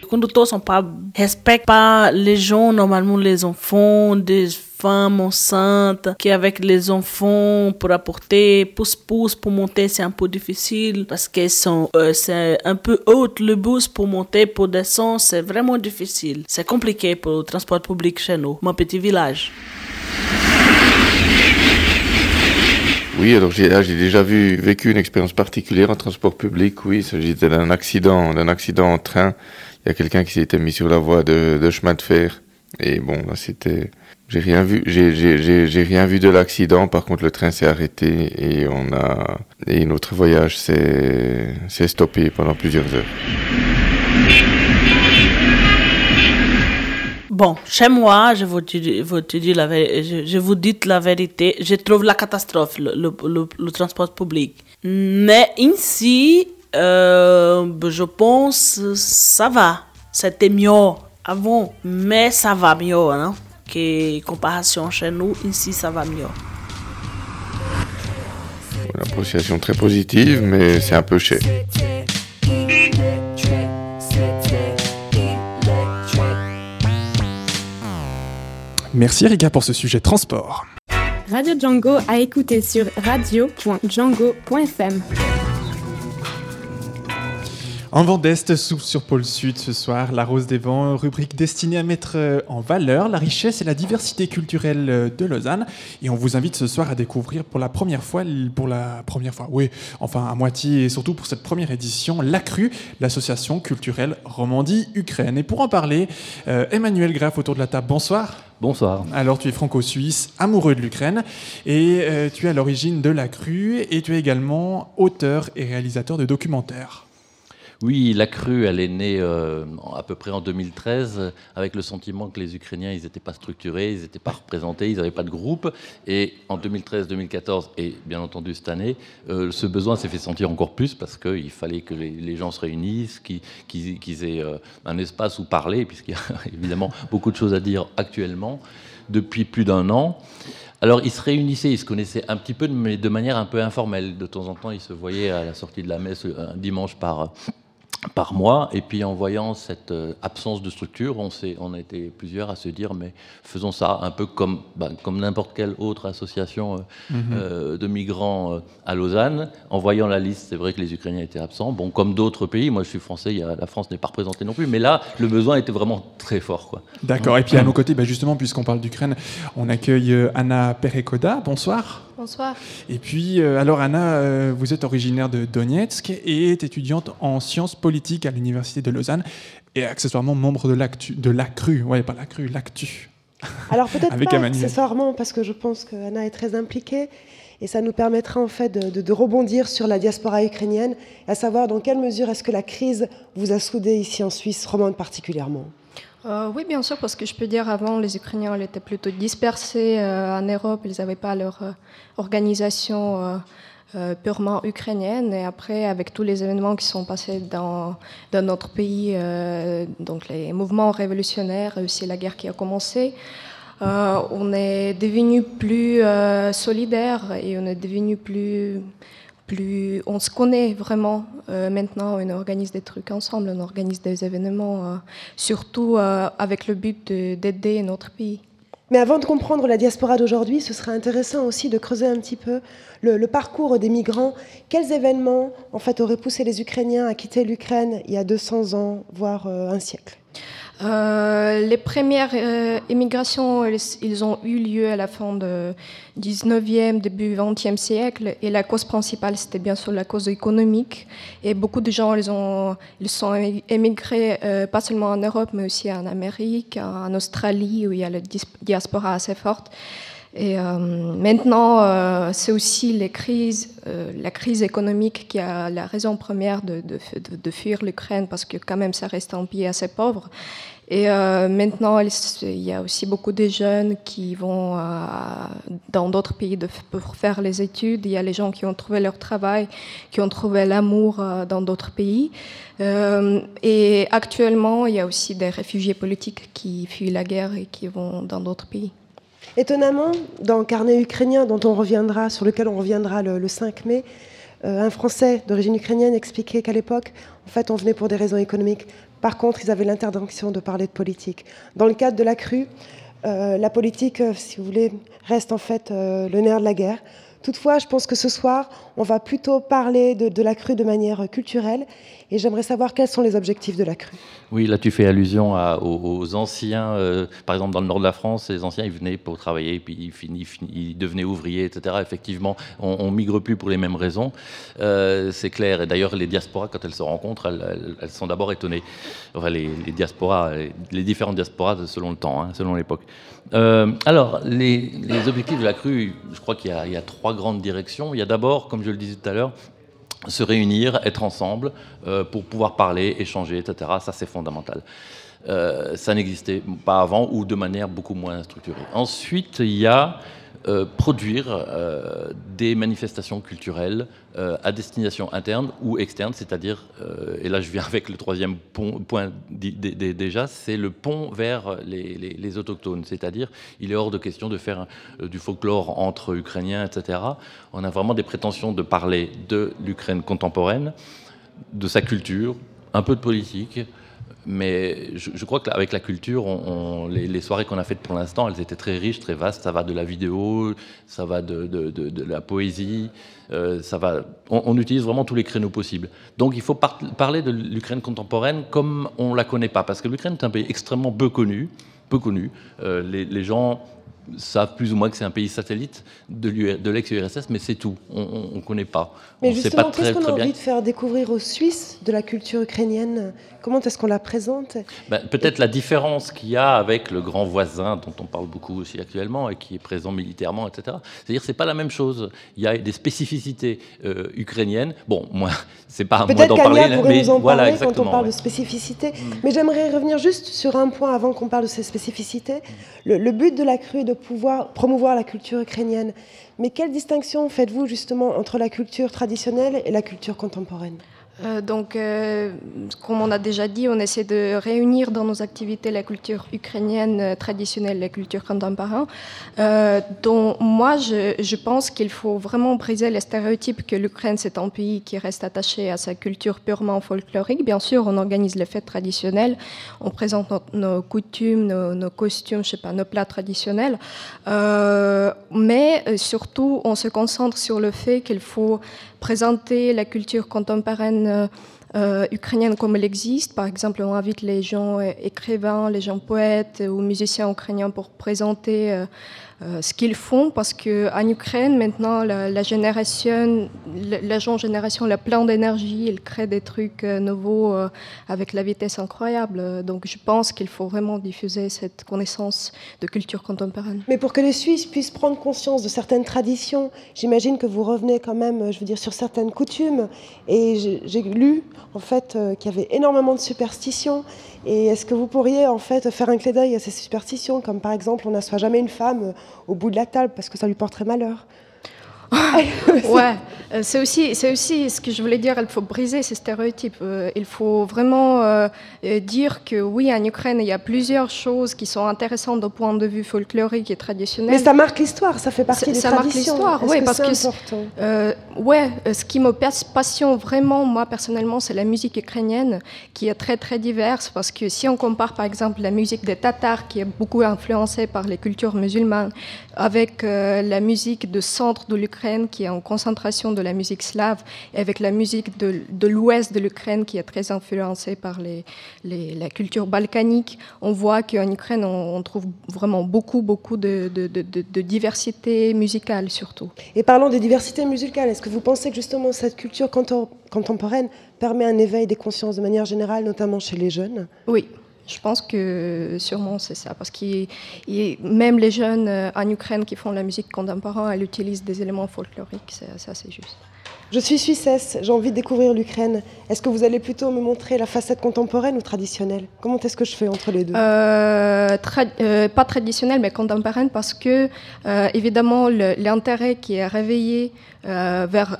M: Les conducteurs sont pas respectent pas les gens, normalement les enfants, des femmes enceintes qui avec les enfants pour apporter pousse-pousse pour monter c'est un peu difficile parce que euh, c'est un peu haut le bus pour monter pour descendre c'est vraiment difficile c'est compliqué pour le transport public chez nous mon petit village
L: Oui, alors j'ai j'ai déjà vu, vécu une expérience particulière en transport public. Oui, il s'agit d'un accident, d'un accident en train. Il y a quelqu'un qui s'était mis sur la voie de, de chemin de fer. Et bon, là, c'était, j'ai rien vu, j'ai, rien vu de l'accident. Par contre, le train s'est arrêté et on a, et notre voyage s'est, stoppé pendant plusieurs heures.
M: Bon, chez moi, je vous dis, vous dis la, je, je vous dis la vérité, je trouve la catastrophe, le, le, transport public. Mais ici, euh, je pense ça va. C'était mieux avant, mais ça va mieux, hein, que comparaison chez nous, ici, ça va mieux.
L: Une appréciation très positive, mais c'est un peu cher.
A: Merci Erika pour ce sujet transport.
F: Radio Django à écouter sur radio.django.fm.
A: En vent d'Est, souffle sur pôle Sud ce soir, La Rose des Vents, rubrique destinée à mettre euh, en valeur la richesse et la diversité culturelle euh, de Lausanne. Et on vous invite ce soir à découvrir pour la première fois, pour la première fois, oui, enfin à moitié et surtout pour cette première édition, l'ACRU, l'association culturelle Romandie-Ukraine. Et pour en parler, euh, Emmanuel Graff autour de la table, bonsoir.
O: Bonsoir.
A: Alors tu es franco-suisse, amoureux de l'Ukraine, et euh, tu es à l'origine de l'ACRU, et tu es également auteur et réalisateur de documentaires.
O: Oui, la crue, elle est née euh, à peu près en 2013 euh, avec le sentiment que les Ukrainiens, ils n'étaient pas structurés, ils n'étaient pas représentés, ils n'avaient pas de groupe. Et en 2013-2014 et bien entendu cette année, euh, ce besoin s'est fait sentir encore plus parce qu'il fallait que les, gens se réunissent, qu'ils aient euh, un espace où parler, puisqu'il y a évidemment beaucoup de choses à dire actuellement depuis plus d'un an. Alors, ils se réunissaient, ils se connaissaient un petit peu, mais de manière un peu informelle. De temps en temps, ils se voyaient à la sortie de la messe un dimanche par, par mois. Et puis en voyant cette euh, absence de structure, on, on a été plusieurs à se dire, mais faisons ça un peu comme, ben, comme n'importe quelle autre association euh,
A: Mhm.
O: euh, de migrants euh, à Lausanne. En voyant la liste, c'est vrai que les Ukrainiens étaient absents. Bon, comme d'autres pays, moi je suis français, il y a- la France n'est pas représentée non plus, mais là, le besoin était vraiment très fort.
A: D'accord. Et puis à nos côtés, bah, justement, puisqu'on parle d'Ukraine, on accueille Anna Perekoda. Bonsoir.
P: Bonsoir.
A: Et puis, euh, alors Anna, euh, vous êtes originaire de Donetsk et est étudiante en sciences politiques à l'université de Lausanne et accessoirement membre de l'ACTU, de l'ACRU, ouais, pas l'ACRU, l'ACTU.
D: Alors peut-être
A: Avec
D: pas
A: Emmanuel.
D: accessoirement, parce que je pense qu'Anna est très impliquée, et ça nous permettra en fait de, de- de rebondir sur la diaspora ukrainienne, à savoir dans quelle mesure est-ce que la crise vous a soudé ici en Suisse romande particulièrement?
P: Euh, oui, bien sûr, parce que je peux dire avant, les Ukrainiens ils étaient plutôt dispersés euh, en Europe, ils n'avaient pas leur euh, organisation purement ukrainienne. Et après, avec tous les événements qui sont passés dans, notre pays, donc les mouvements révolutionnaires aussi la guerre qui a commencé, on est devenu plus solidaire et on est devenu plus plus on se connaît vraiment euh, maintenant, on organise des trucs ensemble, on organise des événements, euh, surtout euh, avec le but de- d'aider notre pays.
D: Mais avant de comprendre la diaspora d'aujourd'hui, ce serait intéressant aussi de creuser un petit peu le, le parcours des migrants. Quels événements, en fait, auraient poussé les Ukrainiens à quitter l'Ukraine il y a 200 ans, voire un siècle?
P: Euh, les premières euh, immigrations, elles- ils ont eu lieu à la fin du 19e, début 20e siècle. Et la cause principale, c'était bien sûr la cause économique. Et beaucoup de gens, ils, ont, ils sont émigrés, euh, pas seulement en Europe, mais aussi en Amérique, en Australie, où il y a la diaspora assez forte. Et euh, maintenant, euh, c'est aussi euh, la crise économique qui a la raison première de, fuir l'Ukraine, parce que quand même, ça reste un pays assez pauvre. Et maintenant, il y a aussi beaucoup de jeunes qui vont dans d'autres pays pour faire les études. Il y a les gens qui ont trouvé leur travail, qui ont trouvé l'amour dans d'autres pays. Et actuellement, il y a aussi des réfugiés politiques qui fuient la guerre et qui vont dans d'autres pays.
D: Étonnamment, dans Carnet ukrainien, sur lequel on reviendra le, le 5 mai, euh, un Français d'origine ukrainienne expliquait qu'à l'époque, en fait, on venait pour des raisons économiques. Par contre, ils avaient l'interdiction de parler de politique. Dans le cadre de la crue, euh, la politique, euh, si vous voulez, reste en fait le nerf de la guerre. Toutefois, je pense que ce soir, on va plutôt parler de, la crue de manière culturelle. Et j'aimerais savoir quels sont les objectifs de la crue.
O: Oui, là tu fais allusion aux, anciens, euh, par exemple dans le nord de la France, les anciens ils venaient pour travailler, puis ils, fini- fini- ils devenaient ouvriers, etc. Effectivement, on, on migre plus pour les mêmes raisons, Euh, c'est clair. Et d'ailleurs, les diasporas, quand elles se rencontrent, elles, sont d'abord étonnées. Enfin, les, diasporas, les, les différentes diasporas selon le temps, hein, selon l'époque. Euh, alors, les, objectifs de la crue, je crois qu'il y a trois grandes directions. Il y a d'abord, comme je le disais tout à l'heure, se réunir, être ensemble euh, pour pouvoir parler, échanger, etc. Ça, c'est fondamental. Euh, ça n'existait pas avant ou de manière beaucoup moins structurée. Ensuite, il y a euh, produire euh, des manifestations culturelles euh, à destination interne ou externe, c'est-à-dire, et là je viens avec le troisième point déjà, c'est le pont vers les, les- autochtones, c'est-à-dire il est hors de question de faire du folklore entre Ukrainiens, etc. On a vraiment des prétentions de parler de l'Ukraine contemporaine, de sa culture, un peu de politique, mais je, je crois qu'avec la culture, on- on- les, les soirées qu'on a faites pour l'instant, elles étaient très riches, très vastes. Ça va de la vidéo, ça va de, de- de- de la poésie, euh, ça va. On, on utilise vraiment tous les créneaux possibles. Donc il faut par- parler de l'Ukraine contemporaine comme on la connaît pas, parce que l'Ukraine est un pays extrêmement peu connu, peu connu. Euh, les, les gens savent plus ou moins que c'est un pays satellite de l'ex-URSS, mais c'est tout. On ne connaît pas.
D: Mais
O: on sait
D: justement,
O: pas
D: qu'est-ce qu'on a
O: très bien.
D: envie de faire découvrir aux Suisses de la culture ukrainienne? Comment est-ce qu'on la présente?
O: Ben, Peut-être la différence qu'il y a avec le grand voisin dont on parle beaucoup aussi actuellement et qui est présent militairement, etc. C'est-à-dire que c'est pas la même chose. Il y a des spécificités euh, ukrainiennes. Bon, moi, c'est pas à moi d'en parler,
D: pourrait
O: mais
D: nous en
O: voilà,
D: parler quand on parle
O: ouais.
D: de spécificité. Mais j'aimerais revenir juste sur un point avant qu'on parle de ces spécificités. Le, le but de la crue est de pouvoir promouvoir la culture ukrainienne. Mais quelle distinction faites-vous justement entre la culture traditionnelle et la culture contemporaine?
P: Euh, donc, euh, comme on a déjà dit, on essaie de réunir dans nos activités la culture ukrainienne euh, traditionnelle, la culture contemporaine. Euh, donc, moi, je, pense qu'il faut vraiment briser les stéréotypes que l'Ukraine, c'est un pays qui reste attaché à sa culture purement folklorique. Bien sûr, on organise les fêtes traditionnelles, on présente nos, coutumes, nos, costumes, je sais pas, nos plats traditionnels. Mais surtout, on se concentre sur le fait qu'il faut présenter la culture contemporaine euh, euh, ukrainienne comme elle existe. Par exemple, on invite les gens euh, écrivains, les gens poètes ou musiciens ukrainiens pour présenter euh, ce qu'ils font parce qu'en Ukraine, maintenant, la, la génération, la, la, jeune génération, elle a plein d'énergie, elle crée des trucs euh, nouveaux euh, avec la vitesse incroyable. Donc je pense qu'il faut vraiment diffuser cette connaissance de culture contemporaine.
D: Mais pour que les Suisses puissent prendre conscience de certaines traditions, j'imagine que vous revenez quand même, je veux dire, sur certaines coutumes. Et j'ai lu, en fait, qu'il y avait énormément de superstitions. Et est-ce que vous pourriez en fait faire un clé d'œil à ces superstitions, comme par exemple on n'assoit jamais une femme au bout de la table parce que ça lui porterait malheur?
P: ouais, euh, c'est aussi, c'est aussi ce que je voulais dire. Il faut briser ces stéréotypes. Euh, il faut vraiment euh, dire que oui, en Ukraine, il y a plusieurs choses qui sont intéressantes au point de vue folklorique et traditionnel.
D: Mais ça marque l'histoire, ça fait partie des
P: ça
D: traditions.
P: Ça marque l'histoire, oui,
D: que
P: parce que euh, ouais, ce qui me passionne vraiment, moi personnellement, c'est la musique ukrainienne, qui est très très diverse. Parce que si on compare, par exemple, la musique des Tatars, qui est beaucoup influencée par les cultures musulmanes, avec euh, la musique de centre de l'Ukraine qui est en concentration de la musique slave, et avec la musique de, de l'ouest de l'Ukraine qui est très influencée par les, les, la culture balkanique, on voit qu'en Ukraine, on, on, trouve vraiment beaucoup, beaucoup de, de, de, de, diversité musicale surtout.
D: Et parlant de diversité musicale, est-ce que vous pensez que justement cette culture contemporaine permet un éveil des consciences de manière générale, notamment chez les jeunes?
P: Oui. Je pense que sûrement c'est ça, parce que même les jeunes euh, en Ukraine qui font la musique contemporaine, elles utilisent des éléments folkloriques, ça c'est juste.
D: Je suis suissesse, j'ai envie de découvrir l'Ukraine. Est-ce que vous allez plutôt me montrer la facette contemporaine ou traditionnelle? Comment est-ce que je fais entre les deux?
P: Euh, euh, Pas traditionnelle, mais contemporaine, parce que, euh, évidemment, l'intérêt qui est réveillé vers,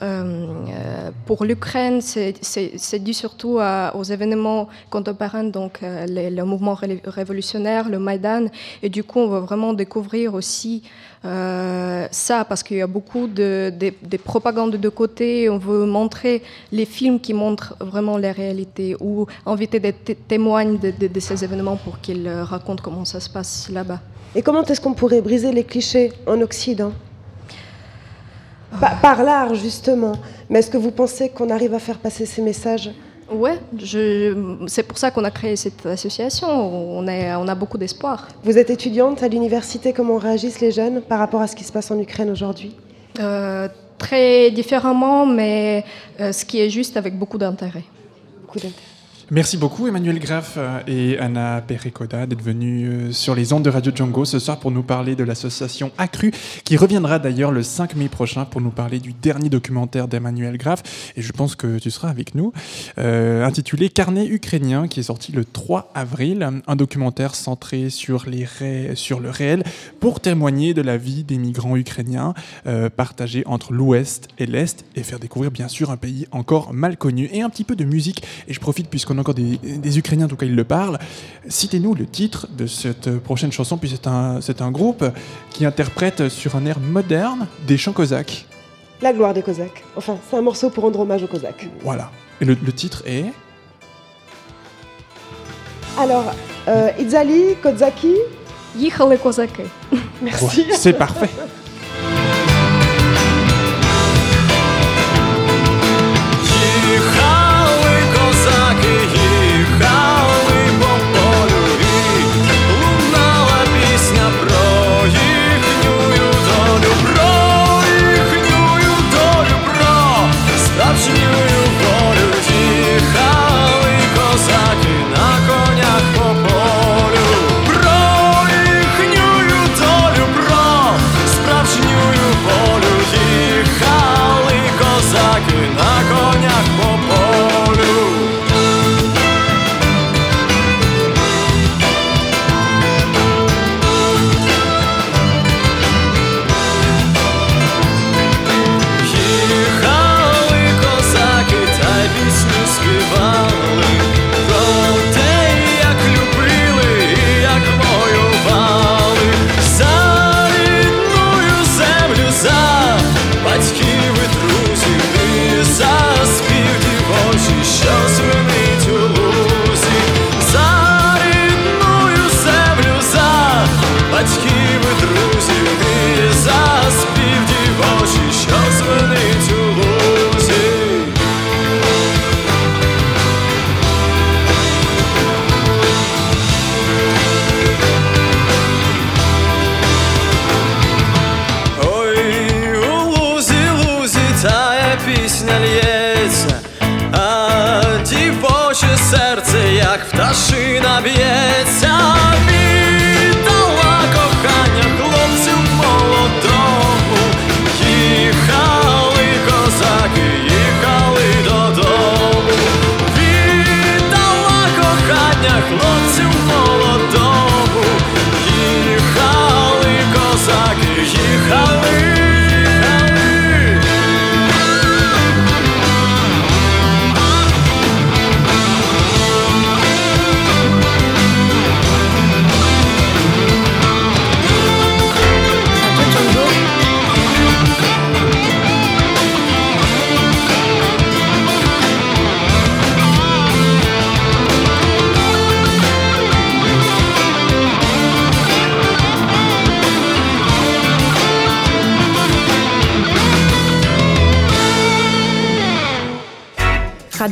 P: pour l'Ukraine, c'est dû surtout aux événements contemporains, donc le mouvement ré révolutionnaire, le Maïdan. Et du coup, on va vraiment découvrir aussi euh, ça, parce qu'il y a beaucoup de, de, de, propagande de côté. On veut montrer les films qui montrent vraiment la réalité ou inviter des témoins de, ces événements pour qu'ils racontent comment ça se passe là-bas.
D: Et comment est-ce qu'on pourrait briser les clichés en Occident? Par, par l'art, justement. Mais est-ce que vous pensez qu'on arrive à faire passer ces messages?
P: Ouais, c'est pour ça qu'on a créé cette association. On, est, on a beaucoup d'espoir.
D: Vous êtes étudiante à l'université. Comment réagissent les jeunes par rapport à ce qui se passe en Ukraine aujourd'hui?
P: Euh, Très différemment, mais euh, ce qui est juste avec beaucoup d'intérêt.
D: Beaucoup d'intérêt.
A: Merci beaucoup Emmanuel Graff et Anna Perekoda d'être venus sur les ondes de Radio Django ce soir pour nous parler de l'association Accru qui reviendra d'ailleurs le 5 mai prochain pour nous parler du dernier documentaire d'Emmanuel Graff. Et je pense que tu seras avec nous euh, intitulé Carnet ukrainien qui est sorti le 3 avril. Un documentaire centré sur, les sur le réel pour témoigner de la vie des migrants ukrainiens euh, partagés entre l'ouest et l'est et faire découvrir bien sûr un pays encore mal connu et un petit peu de musique. Et je profite puisqu'on encore des, des, Ukrainiens, en tout cas ils le parlent. Citez-nous le titre de cette prochaine chanson, puis c'est un, un groupe qui interprète sur un air moderne des chants cosaques.
D: La gloire des Cosaques. Enfin, c'est un morceau pour rendre hommage aux Cosaques.
A: Voilà. Et le, le titre est?
D: Alors, euh, Itzali, Kozaki.
P: Yichale Kozaki.
D: Merci.
A: Ouais, c'est parfait.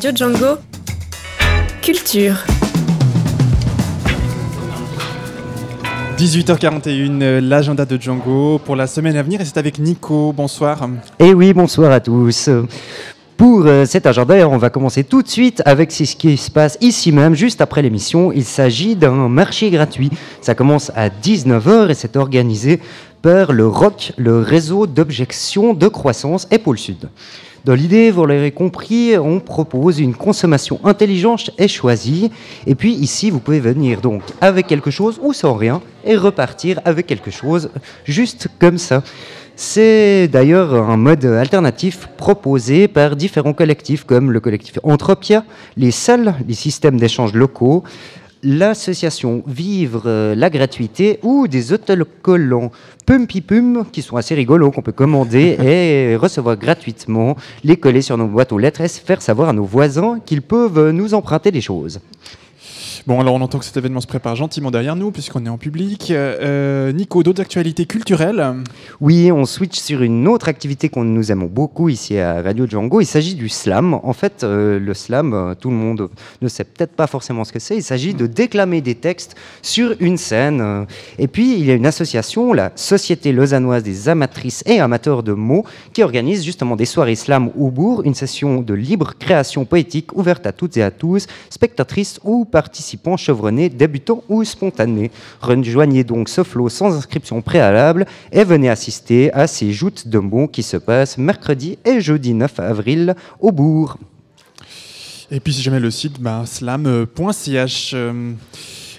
F: Radio Django. Culture.
A: 18h41, euh, l'agenda de Django pour la semaine à venir et c'est avec Nico. Bonsoir.
Q: Et oui, bonsoir à tous. Pour euh, cet agenda, on va commencer tout de suite avec ce qui se passe ici même, juste après l'émission. Il s'agit d'un marché gratuit. Ça commence à 19h et c'est organisé par le ROC, le réseau d'objection de croissance et Pôle Sud. Dans l'idée, vous l'aurez compris, on propose une consommation intelligente et choisie. Et puis ici, vous pouvez venir donc avec quelque chose ou sans rien et repartir avec quelque chose juste comme ça. C'est d'ailleurs un mode alternatif proposé par différents collectifs comme le collectif Entropia, les SEL, les systèmes d'échange locaux, l'association Vivre euh, la gratuité ou des autocollants Pumpy Pum qui sont assez rigolos qu'on peut commander et recevoir gratuitement, les coller sur nos boîtes aux lettres et faire savoir à nos voisins qu'ils peuvent nous emprunter des choses.
A: Bon, alors on entend que cet événement se prépare gentiment derrière nous, puisqu'on est en public. Euh, Nico, d'autres actualités culturelles
Q: Oui, on switch sur une autre activité qu'on nous aimons beaucoup ici à Radio Django. Il s'agit du slam. En fait, euh, le slam, euh, tout le monde ne sait peut-être pas forcément ce que c'est. Il s'agit de déclamer des textes sur une scène. euh. Et puis, il y a une association, la Société lausannoise des amatrices et amateurs de mots, qui organise justement des soirées slam au bourg, une session de libre création poétique ouverte à toutes et à tous, spectatrices ou participants chevronnés, débutants ou spontanés. Rejoignez donc ce flot sans inscription préalable et venez assister à ces joutes de mots qui se passent mercredi et jeudi 9 avril au bourg.
A: Et puis si jamais le site, bah, slam.ch.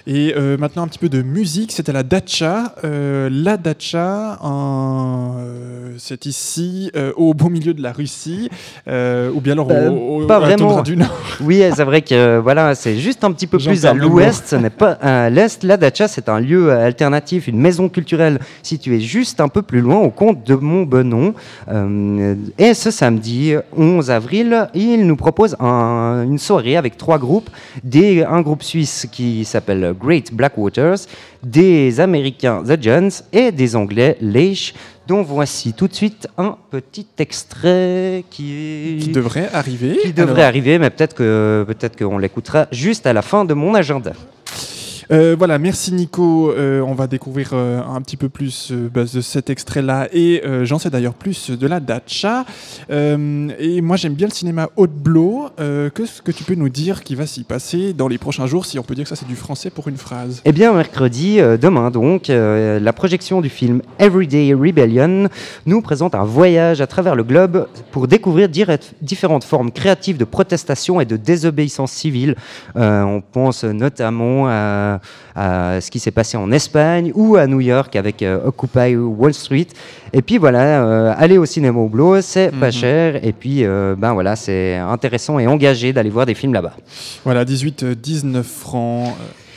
A: et euh, maintenant un petit peu de musique, c'est à la Dacha. Euh, la Dacha, euh, c'est ici, au beau milieu de la Russie, ou bien alors
Q: Euh,
A: au, au-
Q: pas vraiment.
A: du Nord.
Q: Oui, c'est vrai que voilà, c'est juste un petit peu plus à l'ouest, ce n'est pas à l'est. La Dacha, c'est un lieu alternatif, une maison culturelle située juste un peu plus loin, au compte de Montbenon. Et ce samedi 11 avril, il nous propose un- une soirée avec trois groupes, des, un groupe suisse qui s'appelle Great Blackwaters, des Américains The Jones et des Anglais Leish, dont voici tout de suite un petit extrait qui,
A: Qui devrait arriver.
Q: qui devrait
A: Alors,
Q: arriver, mais peut-être que peut-être qu'on l'écoutera juste à la fin de mon agenda.
A: Euh, voilà, merci Nico. Euh, on va découvrir euh, un petit peu plus bah, de cet extrait-là et j'en sais d'ailleurs plus de la Dacha. Et moi j'aime bien le cinéma Haute-Blow. Euh, Qu'est-ce que tu peux nous dire qui va s'y passer dans les prochains jours si on peut dire que ça c'est du français pour une phrase?
Q: Eh bien, mercredi, demain donc, la projection du film Everyday Rebellion nous présente un voyage à travers le globe pour découvrir différentes formes créatives de protestation et de désobéissance civile. On pense notamment à, à ce qui s'est passé en Espagne ou à New York avec euh, Occupy Wall Street. Et puis voilà, euh, aller au cinéma au Blo, c'est pas
A: Mhm.
Q: cher. Et puis, euh, ben voilà, c'est intéressant et engagé d'aller voir des films là-bas.
A: Voilà, 18-19 francs.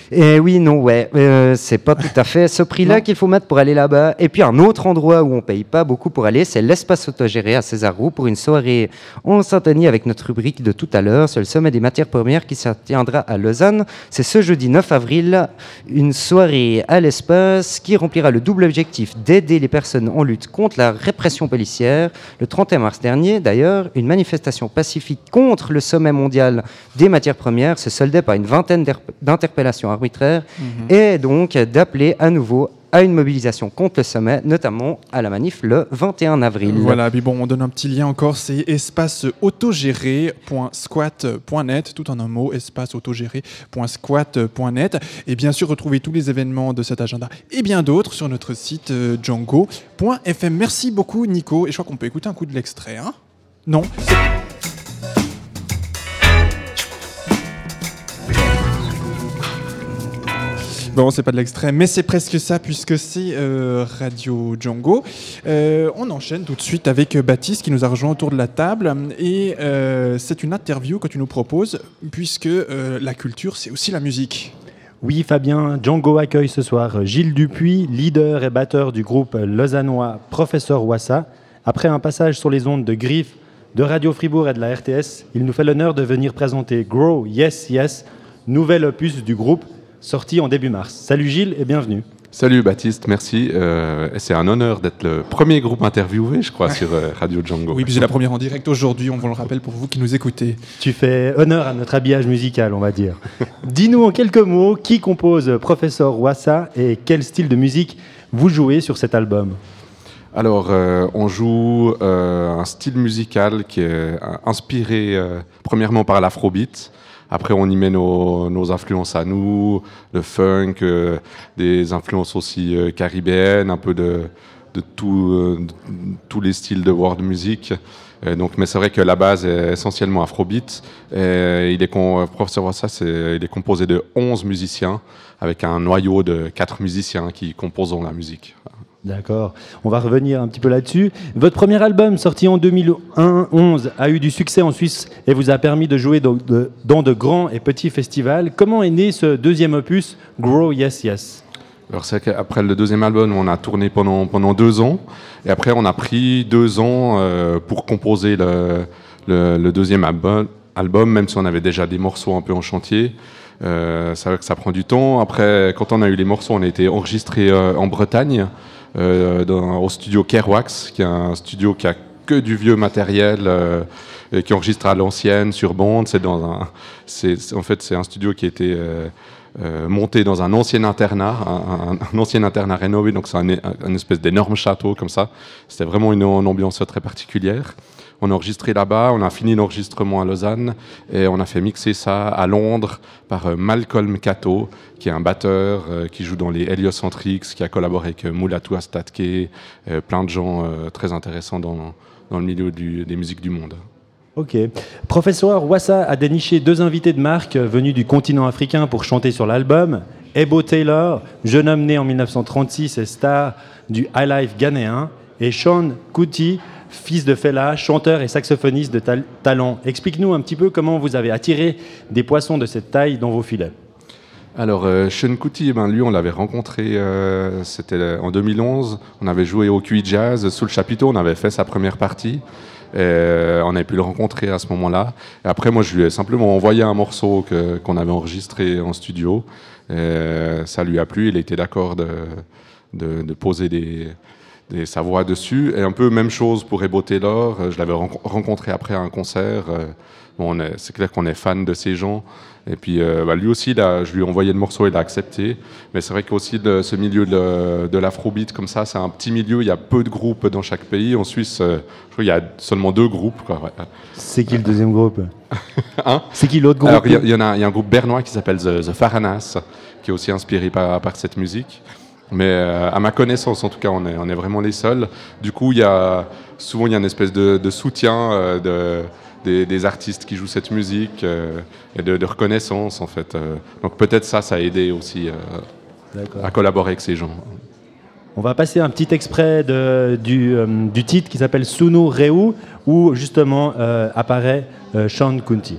Q: Eh oui, non, ouais, euh, c'est pas tout à fait ce prix-là qu'il faut mettre pour aller là-bas. Et puis un autre endroit où on paye pas beaucoup pour aller, c'est l'espace autogéré à Césarroux pour une soirée en syntonie avec notre rubrique de tout à l'heure. C'est le sommet des matières premières qui se tiendra à Lausanne. C'est ce jeudi 9 avril, une soirée à l'espace qui remplira le double objectif d'aider les personnes en lutte contre la répression policière. Le 31 mars dernier, d'ailleurs, une manifestation pacifique contre le sommet mondial des matières premières se soldait par une vingtaine d'inter- d'interpellations arbitraires
A: Mhm.
Q: et donc d'appeler à nouveau à une mobilisation contre le sommet, notamment à la manif le 21 avril.
A: Voilà, puis bon, on donne un petit lien encore, c'est espaceautogéré.squat.net, tout en un mot, espaceautogéré.squat.net. Et bien sûr, retrouvez tous les événements de cet agenda et bien d'autres sur notre site euh, django.fm. Merci beaucoup, Nico. Et je crois qu'on peut écouter un coup de l'extrait. Hein? Non? Bon, c'est pas de l'extrait, mais c'est presque ça puisque c'est euh, Radio Django. Euh, on enchaîne tout de suite avec euh, Baptiste qui nous a rejoint autour de la table et c'est une interview que tu nous proposes puisque la culture c'est aussi la musique.
E: Oui, Fabien, Django accueille ce soir Gilles Dupuis, leader et batteur du groupe lausannois Professeur Wassa. Après un passage sur les ondes de Griff, de Radio Fribourg et de la RTS, il nous fait l'honneur de venir présenter Grow Yes Yes, nouvel opus du groupe, sorti en début mars. Salut Gilles et bienvenue.
R: Salut Baptiste, merci. Euh, c'est un honneur d'être le premier groupe interviewé, je crois, sur euh, Radio Django.
A: Oui, puis c'est la première en direct aujourd'hui, on vous le rappelle pour vous qui nous écoutez.
E: Tu fais honneur à notre habillage musical, on va dire. Dis-nous en quelques mots qui compose Professeur Wassa et quel style de musique vous jouez sur cet album?
R: Alors, euh, on joue euh, un style musical qui est inspiré euh, premièrement par l'afrobeat. Après, on y met nos, nos influences à nous, le funk, euh, des influences aussi euh, caribéennes, un peu de, de tout, euh, de tous les styles de world music. Euh, donc, mais c'est vrai que la base est essentiellement afrobeat. Et il est, professeur Wassa, c'est, il est composé de 11 musiciens, avec un noyau de 4 musiciens qui composent la musique.
E: D'accord. On va revenir un petit peu là-dessus. Votre premier album, sorti en 2011, a eu du succès en Suisse et vous a permis de jouer dans de, grands et petits festivals. Comment est né ce deuxième opus, Grow Yes Yes?
R: Alors c'est qu'après le deuxième album, on a tourné pendant, pendant deux ans. Et après, on a pris deux ans euh, pour composer le, deuxième album, même si on avait déjà des morceaux un peu en chantier. Euh, que ça prend du temps. Après, quand on a eu les morceaux, on a été enregistré euh, en Bretagne, dans- au studio Kerwax, qui est un studio qui a que du vieux matériel, euh, et qui enregistre à l'ancienne sur bande. C'est dans un, c'est, en fait, c'est un studio qui a été euh, euh, monté dans un ancien internat, un, ancien internat rénové, donc c'est un, espèce d'énorme château comme ça. C'était vraiment une ambiance très particulière. On a enregistré là-bas, on a fini l'enregistrement à Lausanne et on a fait mixer ça à Londres par euh, Malcolm Cato, qui est un batteur euh, qui joue dans les Heliocentrics, qui a collaboré avec euh, Mulatu Astatke, plein de gens très intéressants dans, dans le milieu des musiques du monde.
E: Ok. Professeur Wassa a déniché deux invités de marque venus du continent africain pour chanter sur l'album. Ebo Taylor, jeune homme né en 1936 et star du high life ghanéen, et Sean Kuti, fils de Fela, chanteur et saxophoniste de tal- talent. Explique-nous un petit peu comment vous avez attiré des poissons de cette taille dans vos filets.
R: Alors, euh, Kuti, eh ben, lui, on l'avait rencontré, euh, c'était en 2011. On avait joué au QI Jazz sous le chapiteau, on avait fait sa première partie. Euh, on avait pu le rencontrer à ce moment-là. Après, moi, je lui ai simplement envoyé un morceau qu'on avait enregistré en studio. Euh, ça lui a plu, il était d'accord de, de poser des, des, sa voix dessus. Et un peu même chose pour Ebo Taylor. Euh, Je l'avais ren- rencontré après un concert. Euh, Bon, on est- c'est clair qu'on est fan de ces gens. Et puis, euh, bah, lui aussi, là, je lui ai envoyé le morceau, il a accepté. Mais c'est vrai qu'aussi, de, ce milieu de, de l'afrobeat, comme ça, c'est un petit milieu. Il y a peu de groupes dans chaque pays. En Suisse, euh, je crois qu'il y a seulement deux groupes. ouais.
E: C'est qui le deuxième groupe?
R: Hein?
E: C'est qui l'autre groupe?
R: Alors, il y en a, y a un groupe bernois qui s'appelle The, The Faranas, qui est aussi inspiré par, par cette musique. Mais euh, à ma connaissance, en tout cas, on est, on est vraiment les seuls. Du coup, il y a, souvent, il y a une espèce de, de soutien euh, de, des, des artistes qui jouent cette musique euh, et de, de reconnaissance, en fait. Donc peut-être ça, ça a aidé aussi à collaborer avec ces gens.
E: On va passer un petit extrait de- du, du titre qui s'appelle Sunu Reu, où justement apparaît Sean Kunti.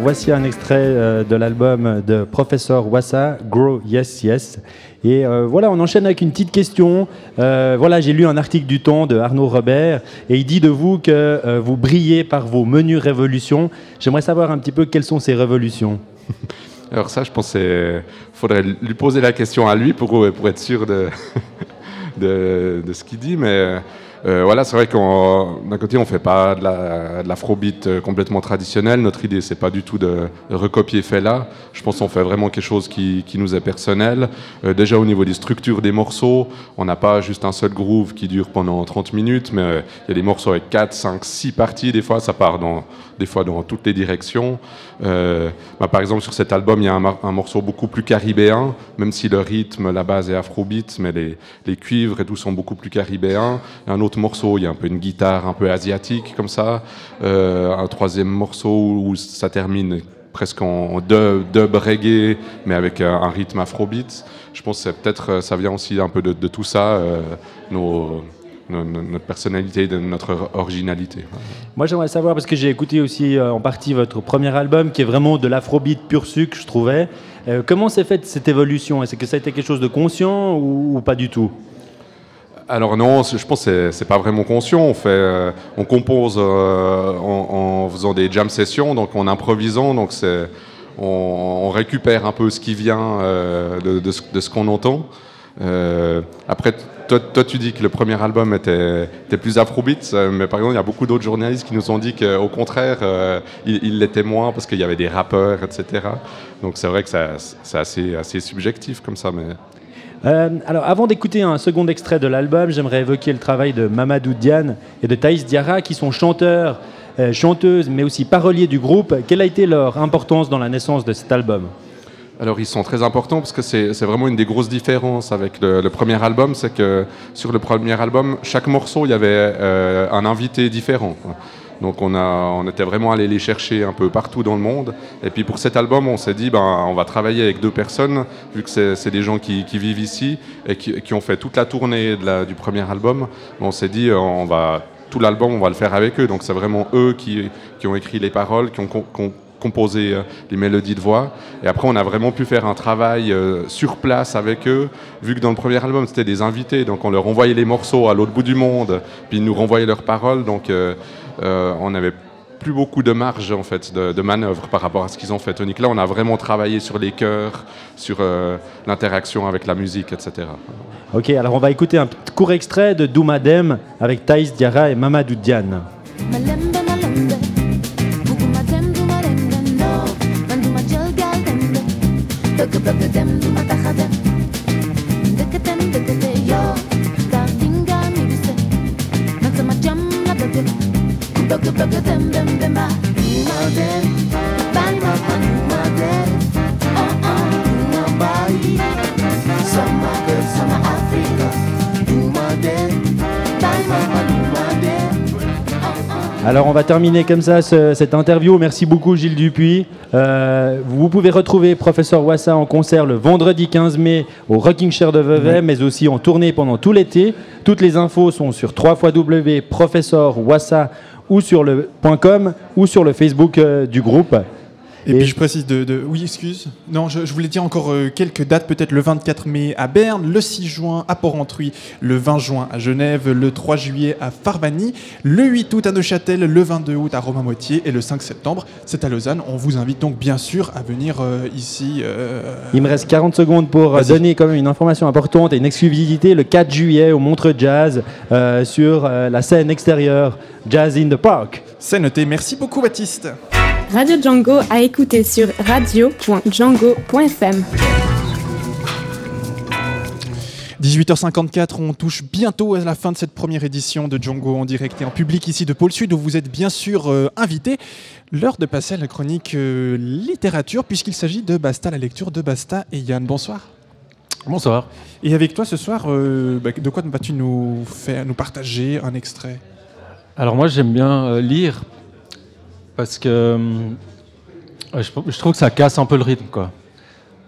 E: Voici un extrait euh, de l'album de Professeur Wassa, Grow Yes Yes. Et euh, voilà, on enchaîne avec une petite question. Euh, voilà, j'ai lu un article du Temps de Arnaud Robert et il dit de vous que vous brillez par vos menus révolutions. J'aimerais savoir un petit peu quelles sont ces révolutions.
R: Alors ça, je pense qu'il faudrait lui poser la question à lui pour, pour être sûr de, de, de ce qu'il dit. Mais euh, voilà, c'est vrai qu'on d'un côté, on fait pas de la- de l'afrobeat euh, complètement traditionnel. Notre idée, c'est pas du tout de recopier Fela. Je pense qu'on fait vraiment quelque chose qui, qui nous est personnel. Euh, déjà au niveau des structures des morceaux, on n'a pas juste un seul groove qui dure pendant 30 minutes, mais euh, il y a des morceaux avec 4, 5, 6 parties. Des fois, ça part dans, des fois dans toutes les directions. Euh, bah, par exemple, sur cet album, il y a un, morceau beaucoup plus caribéen, même si le rythme, la base est afrobeat, mais les, cuivres et tout sont beaucoup plus caribéens. A un autre morceau, il y a un peu une guitare un peu asiatique comme ça. Euh, un troisième morceau où ça termine presque en dub, reggae, mais avec un, rythme afrobeat. Je pense que peut-être euh, ça vient aussi un peu de, tout ça, euh, notre personnalité, de notre originalité.
E: Moi, j'aimerais savoir, parce que j'ai écouté aussi euh, en partie votre premier album, qui est vraiment de l'afrobeat pur sucre, je trouvais. Euh, comment s'est faite cette évolution? Est-ce que ça a été quelque chose de conscient ou, ou pas du tout?
R: Alors non, je pense que c'est- pas vraiment conscient. On fait, euh, on compose en, en faisant des jam sessions, donc en improvisant, donc c'est, on, on récupère un peu ce qui vient de, de ce, ce qu'on entend. Après, toi, toi, tu dis que le premier album était, était plus afrobeat, euh, mais par exemple, il y a beaucoup d'autres journalistes qui nous ont dit qu'au contraire, euh, il il l'était moins parce qu'il y avait des rappeurs, etc. Donc c'est vrai que c'est assez, assez subjectif comme ça, mais.
E: Euh, alors, avant d'écouter un second extrait de l'album, j'aimerais évoquer le travail de Mamadou Diane et de Thaïs Diarra, qui sont chanteurs, euh, chanteuses, mais aussi paroliers du groupe. Quelle a été leur importance dans la naissance de cet album?
R: Alors ils sont très importants parce que c'est vraiment une des grosses différences avec le, premier album, c'est que sur le premier album, chaque morceau, il y avait euh, un invité différent. Donc on, a, on était vraiment allé les chercher un peu partout dans le monde. Et puis pour cet album, on s'est dit, ben, on va travailler avec deux personnes, vu que c'est des gens qui, vivent ici et qui, ont fait toute la tournée du premier album. On s'est dit, euh, on va, tout l'album, on va le faire avec eux. Donc c'est vraiment eux qui, qui ont écrit les paroles, qui ont composé euh, les mélodies de voix. Et après, on a vraiment pu faire un travail euh, sur place avec eux, vu que dans le premier album, c'était des invités. Donc on leur envoyait les morceaux à l'autre bout du monde, puis ils nous renvoyaient leurs paroles. Donc euh, euh, on avait plus beaucoup de marge en fait de, de manœuvre par rapport à ce qu'ils ont fait. Tonic là, on a vraiment travaillé sur les chœurs, sur euh, l'interaction avec la musique, etc.
E: Ok, alors on va écouter un petit court extrait de Doumadem avec Thaïs Diarra et Mamadou Diane.
S: Bugger them, them, them, them, them, them, them, them, them, them, them,
E: Alors on va terminer comme ça ce- cette interview. Merci beaucoup Gilles Dupuis. Euh, vous pouvez retrouver Professeur Wassa en concert le vendredi 15 mai au Rocking Chair de Vevey, mais aussi en tournée pendant tout l'été. Toutes les infos sont sur www.professeurwassa ou sur le .com ou sur le Facebook euh, du groupe.
A: Et, puis je précise de, de- Oui, excuse. Non, je, je voulais dire encore euh, quelques dates. Peut-être le 24 mai à Berne, le 6 juin à Port-Rentruy, le 20 juin à Genève, le 3 juillet à Farvani, le 8 août à Neuchâtel, le 22 août à Romain-Moitié et le 5 septembre, c'est à Lausanne. On vous invite donc bien sûr à venir euh, ici. euh,
E: Il me reste 40 secondes pour donner quand même une information importante et une exclusivité. Le 4 juillet au Montreux Jazz euh, sur la scène extérieure Jazz in the Park.
A: C'est noté. Merci beaucoup Baptiste.
F: Radio Django à écouter sur radio.django.fm.
A: 18h54, on touche bientôt à la fin de cette première édition de Django en direct et en public ici de Pôle Sud où vous êtes bien sûr euh, invités. L'heure de passer à la chronique euh, littérature puisqu'il s'agit de Basta, la lecture de Basta et Yann. Bonsoir.
T: Bonsoir.
A: Et avec toi ce soir, euh, bah, de quoi vas-tu nous faire, nous partager un extrait?
T: Alors moi j'aime bien lire parce que euh, je, je trouve que ça casse un peu le rythme quoi.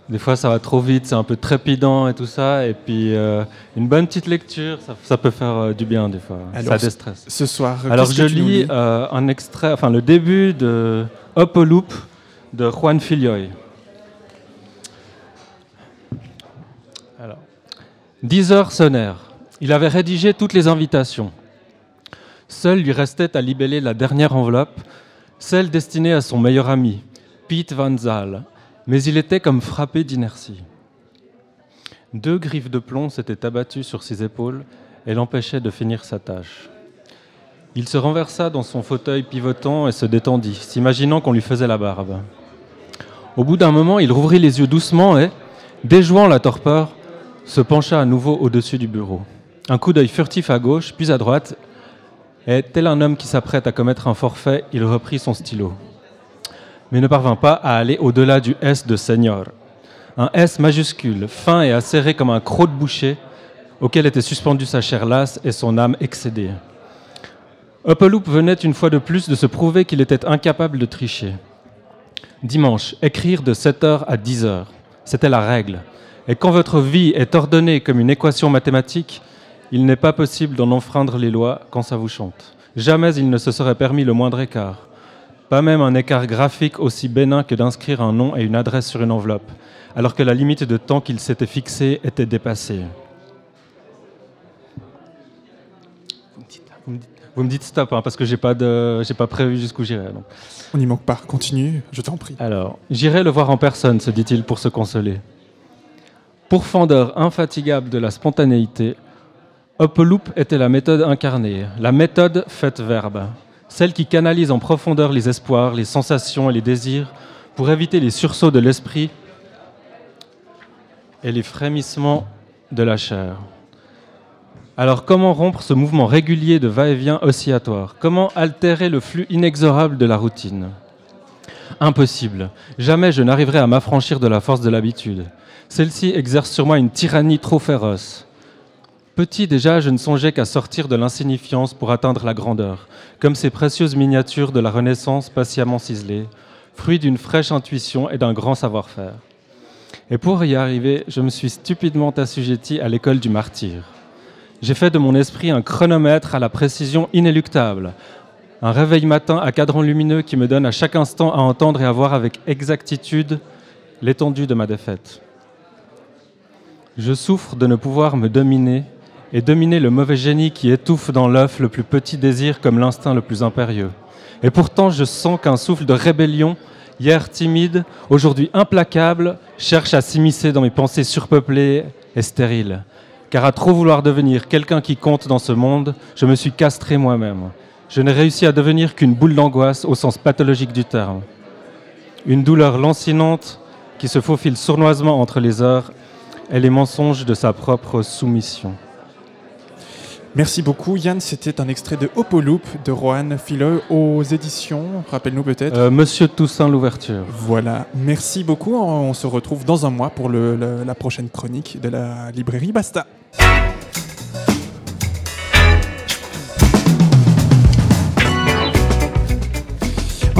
T: Des fois ça va trop vite, c'est un peu trépidant et tout ça, et puis euh, une bonne petite lecture, ça, ça peut faire euh, du bien des fois,
A: Alors,
T: ça déstresse.
A: ce soir,
T: Alors je lis
A: lis?
T: euh, un extrait, enfin le début de Hop au Loop de Juan Filioy. Alors, 10 heures sonnèrent. Il avait rédigé toutes les invitations. Seul lui restait à libeller la dernière enveloppe, celle destinée à son meilleur ami, Piet Van Zaal, mais il était comme frappé d'inertie. Deux griffes de plomb s'étaient abattues sur ses épaules et l'empêchaient de finir sa tâche. Il se renversa dans son fauteuil pivotant et se détendit, s'imaginant qu'on lui faisait la barbe. Au bout d'un moment, il rouvrit les yeux doucement et, déjouant la torpeur, se pencha à nouveau au-dessus du bureau. Un coup d'œil furtif à gauche, puis à droite, et tel un homme qui s'apprête à commettre un forfait, il reprit son stylo. Mais ne parvint pas à aller au-delà du S de Seigneur. Un S majuscule, fin et acéré comme un croc de boucher, auquel était suspendue sa chair lasse et son âme excédée. Upperloop venait une fois de plus de se prouver qu'il était incapable de tricher. Dimanche, écrire de 7h à 10h, c'était la règle. Et quand votre vie est ordonnée comme une équation mathématique, il n'est pas possible d'en enfreindre les lois quand ça vous chante. Jamais il ne se serait permis le moindre écart. Pas même un écart graphique aussi bénin que d'inscrire un nom et une adresse sur une enveloppe, alors que la limite de temps qu'il s'était fixée était dépassée. Vous me dites, stop, hein, parce que j'ai pas de, j'ai pas prévu jusqu'où j'irai. donc.
A: On n'y manque pas. Continue, je t'en prie.
T: Alors, j'irai le voir en personne, se dit-il pour se consoler. Pourfendeur infatigable de la spontanéité, Uploop était la méthode incarnée, la méthode faite verbe, celle qui canalise en profondeur les espoirs, les sensations et les désirs pour éviter les sursauts de l'esprit et les frémissements de la chair. Alors comment rompre ce mouvement régulier de va-et-vient oscillatoire? Comment altérer le flux inexorable de la routine? Impossible. Jamais je n'arriverai à m'affranchir de la force de l'habitude. Celle-ci exerce sur moi une tyrannie trop féroce. Petit déjà, je ne songeais qu'à sortir de l'insignifiance pour atteindre la grandeur, comme ces précieuses miniatures de la Renaissance patiemment ciselées, fruits d'une fraîche intuition et d'un grand savoir-faire. Et pour y arriver, je me suis stupidement assujetti à l'école du martyr. J'ai fait de mon esprit un chronomètre à la précision inéluctable, un réveil matin à cadran lumineux qui me donne à chaque instant à entendre et à voir avec exactitude l'étendue de ma défaite. Je souffre de ne pouvoir me dominer et dominer le mauvais génie qui étouffe dans l'œuf le plus petit désir comme l'instinct le plus impérieux. Et pourtant, je sens qu'un souffle de rébellion, hier timide, aujourd'hui implacable, cherche à s'immiscer dans mes pensées surpeuplées et stériles. Car à trop vouloir devenir quelqu'un qui compte dans ce monde, je me suis castré moi-même. Je n'ai réussi à devenir qu'une boule d'angoisse au sens pathologique du terme. Une douleur lancinante qui se faufile sournoisement entre les heures et les mensonges de sa propre soumission.
A: Merci beaucoup Yann, c'était un extrait de Hopoloop de Rohan Fileux aux éditions, rappelle-nous peut-être.
T: Euh, Monsieur Toussaint l'ouverture.
A: Voilà, merci beaucoup, on se retrouve dans un mois pour le- le- la prochaine chronique de la librairie Basta.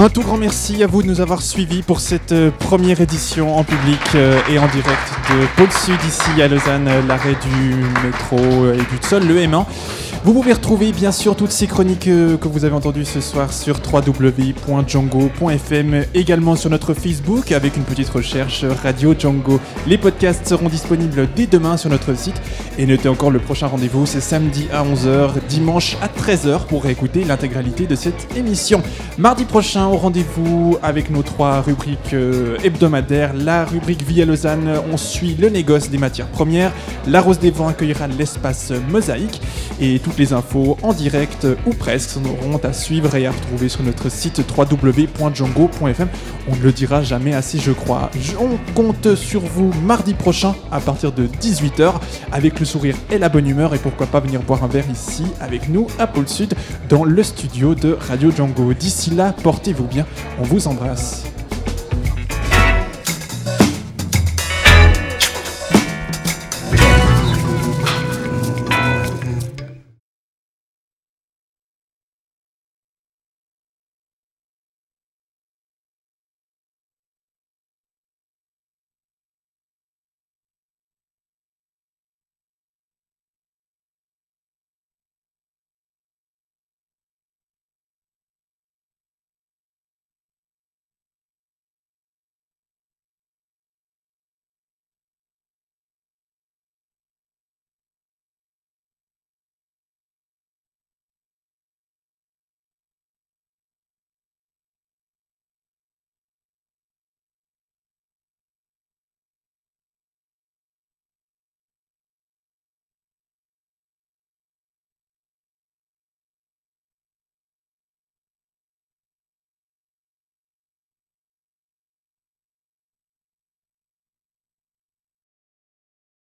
A: Un tout grand merci à vous de nous avoir suivis pour cette euh, première édition en public euh, et en direct de Pôle Sud ici à Lausanne, euh, l'arrêt du métro et du sol, le M1. Vous pouvez retrouver bien sûr toutes ces chroniques euh, que vous avez entendues ce soir sur www.django.fm, également sur notre Facebook avec une petite recherche Radio Django. Les podcasts seront disponibles dès demain sur notre site et notez encore le prochain rendez-vous, c'est samedi à 11h, dimanche à 13h pour écouter l'intégralité de cette émission. Mardi prochain, au rendez-vous avec nos trois rubriques euh, hebdomadaires. La rubrique Vie à Lausanne, on suit le négoce des matières premières. La Rose des Vents accueillera l'espace mosaïque. Et les infos en direct ou presque seront à suivre et à retrouver sur notre site www.django.fm. On ne le dira jamais assez, je crois. On compte sur vous mardi prochain à partir de 18h avec le sourire et la bonne humeur. Et pourquoi pas venir boire un verre ici avec nous à Pôle Sud dans le studio de Radio Django. D'ici là, portez-vous bien. On vous embrasse.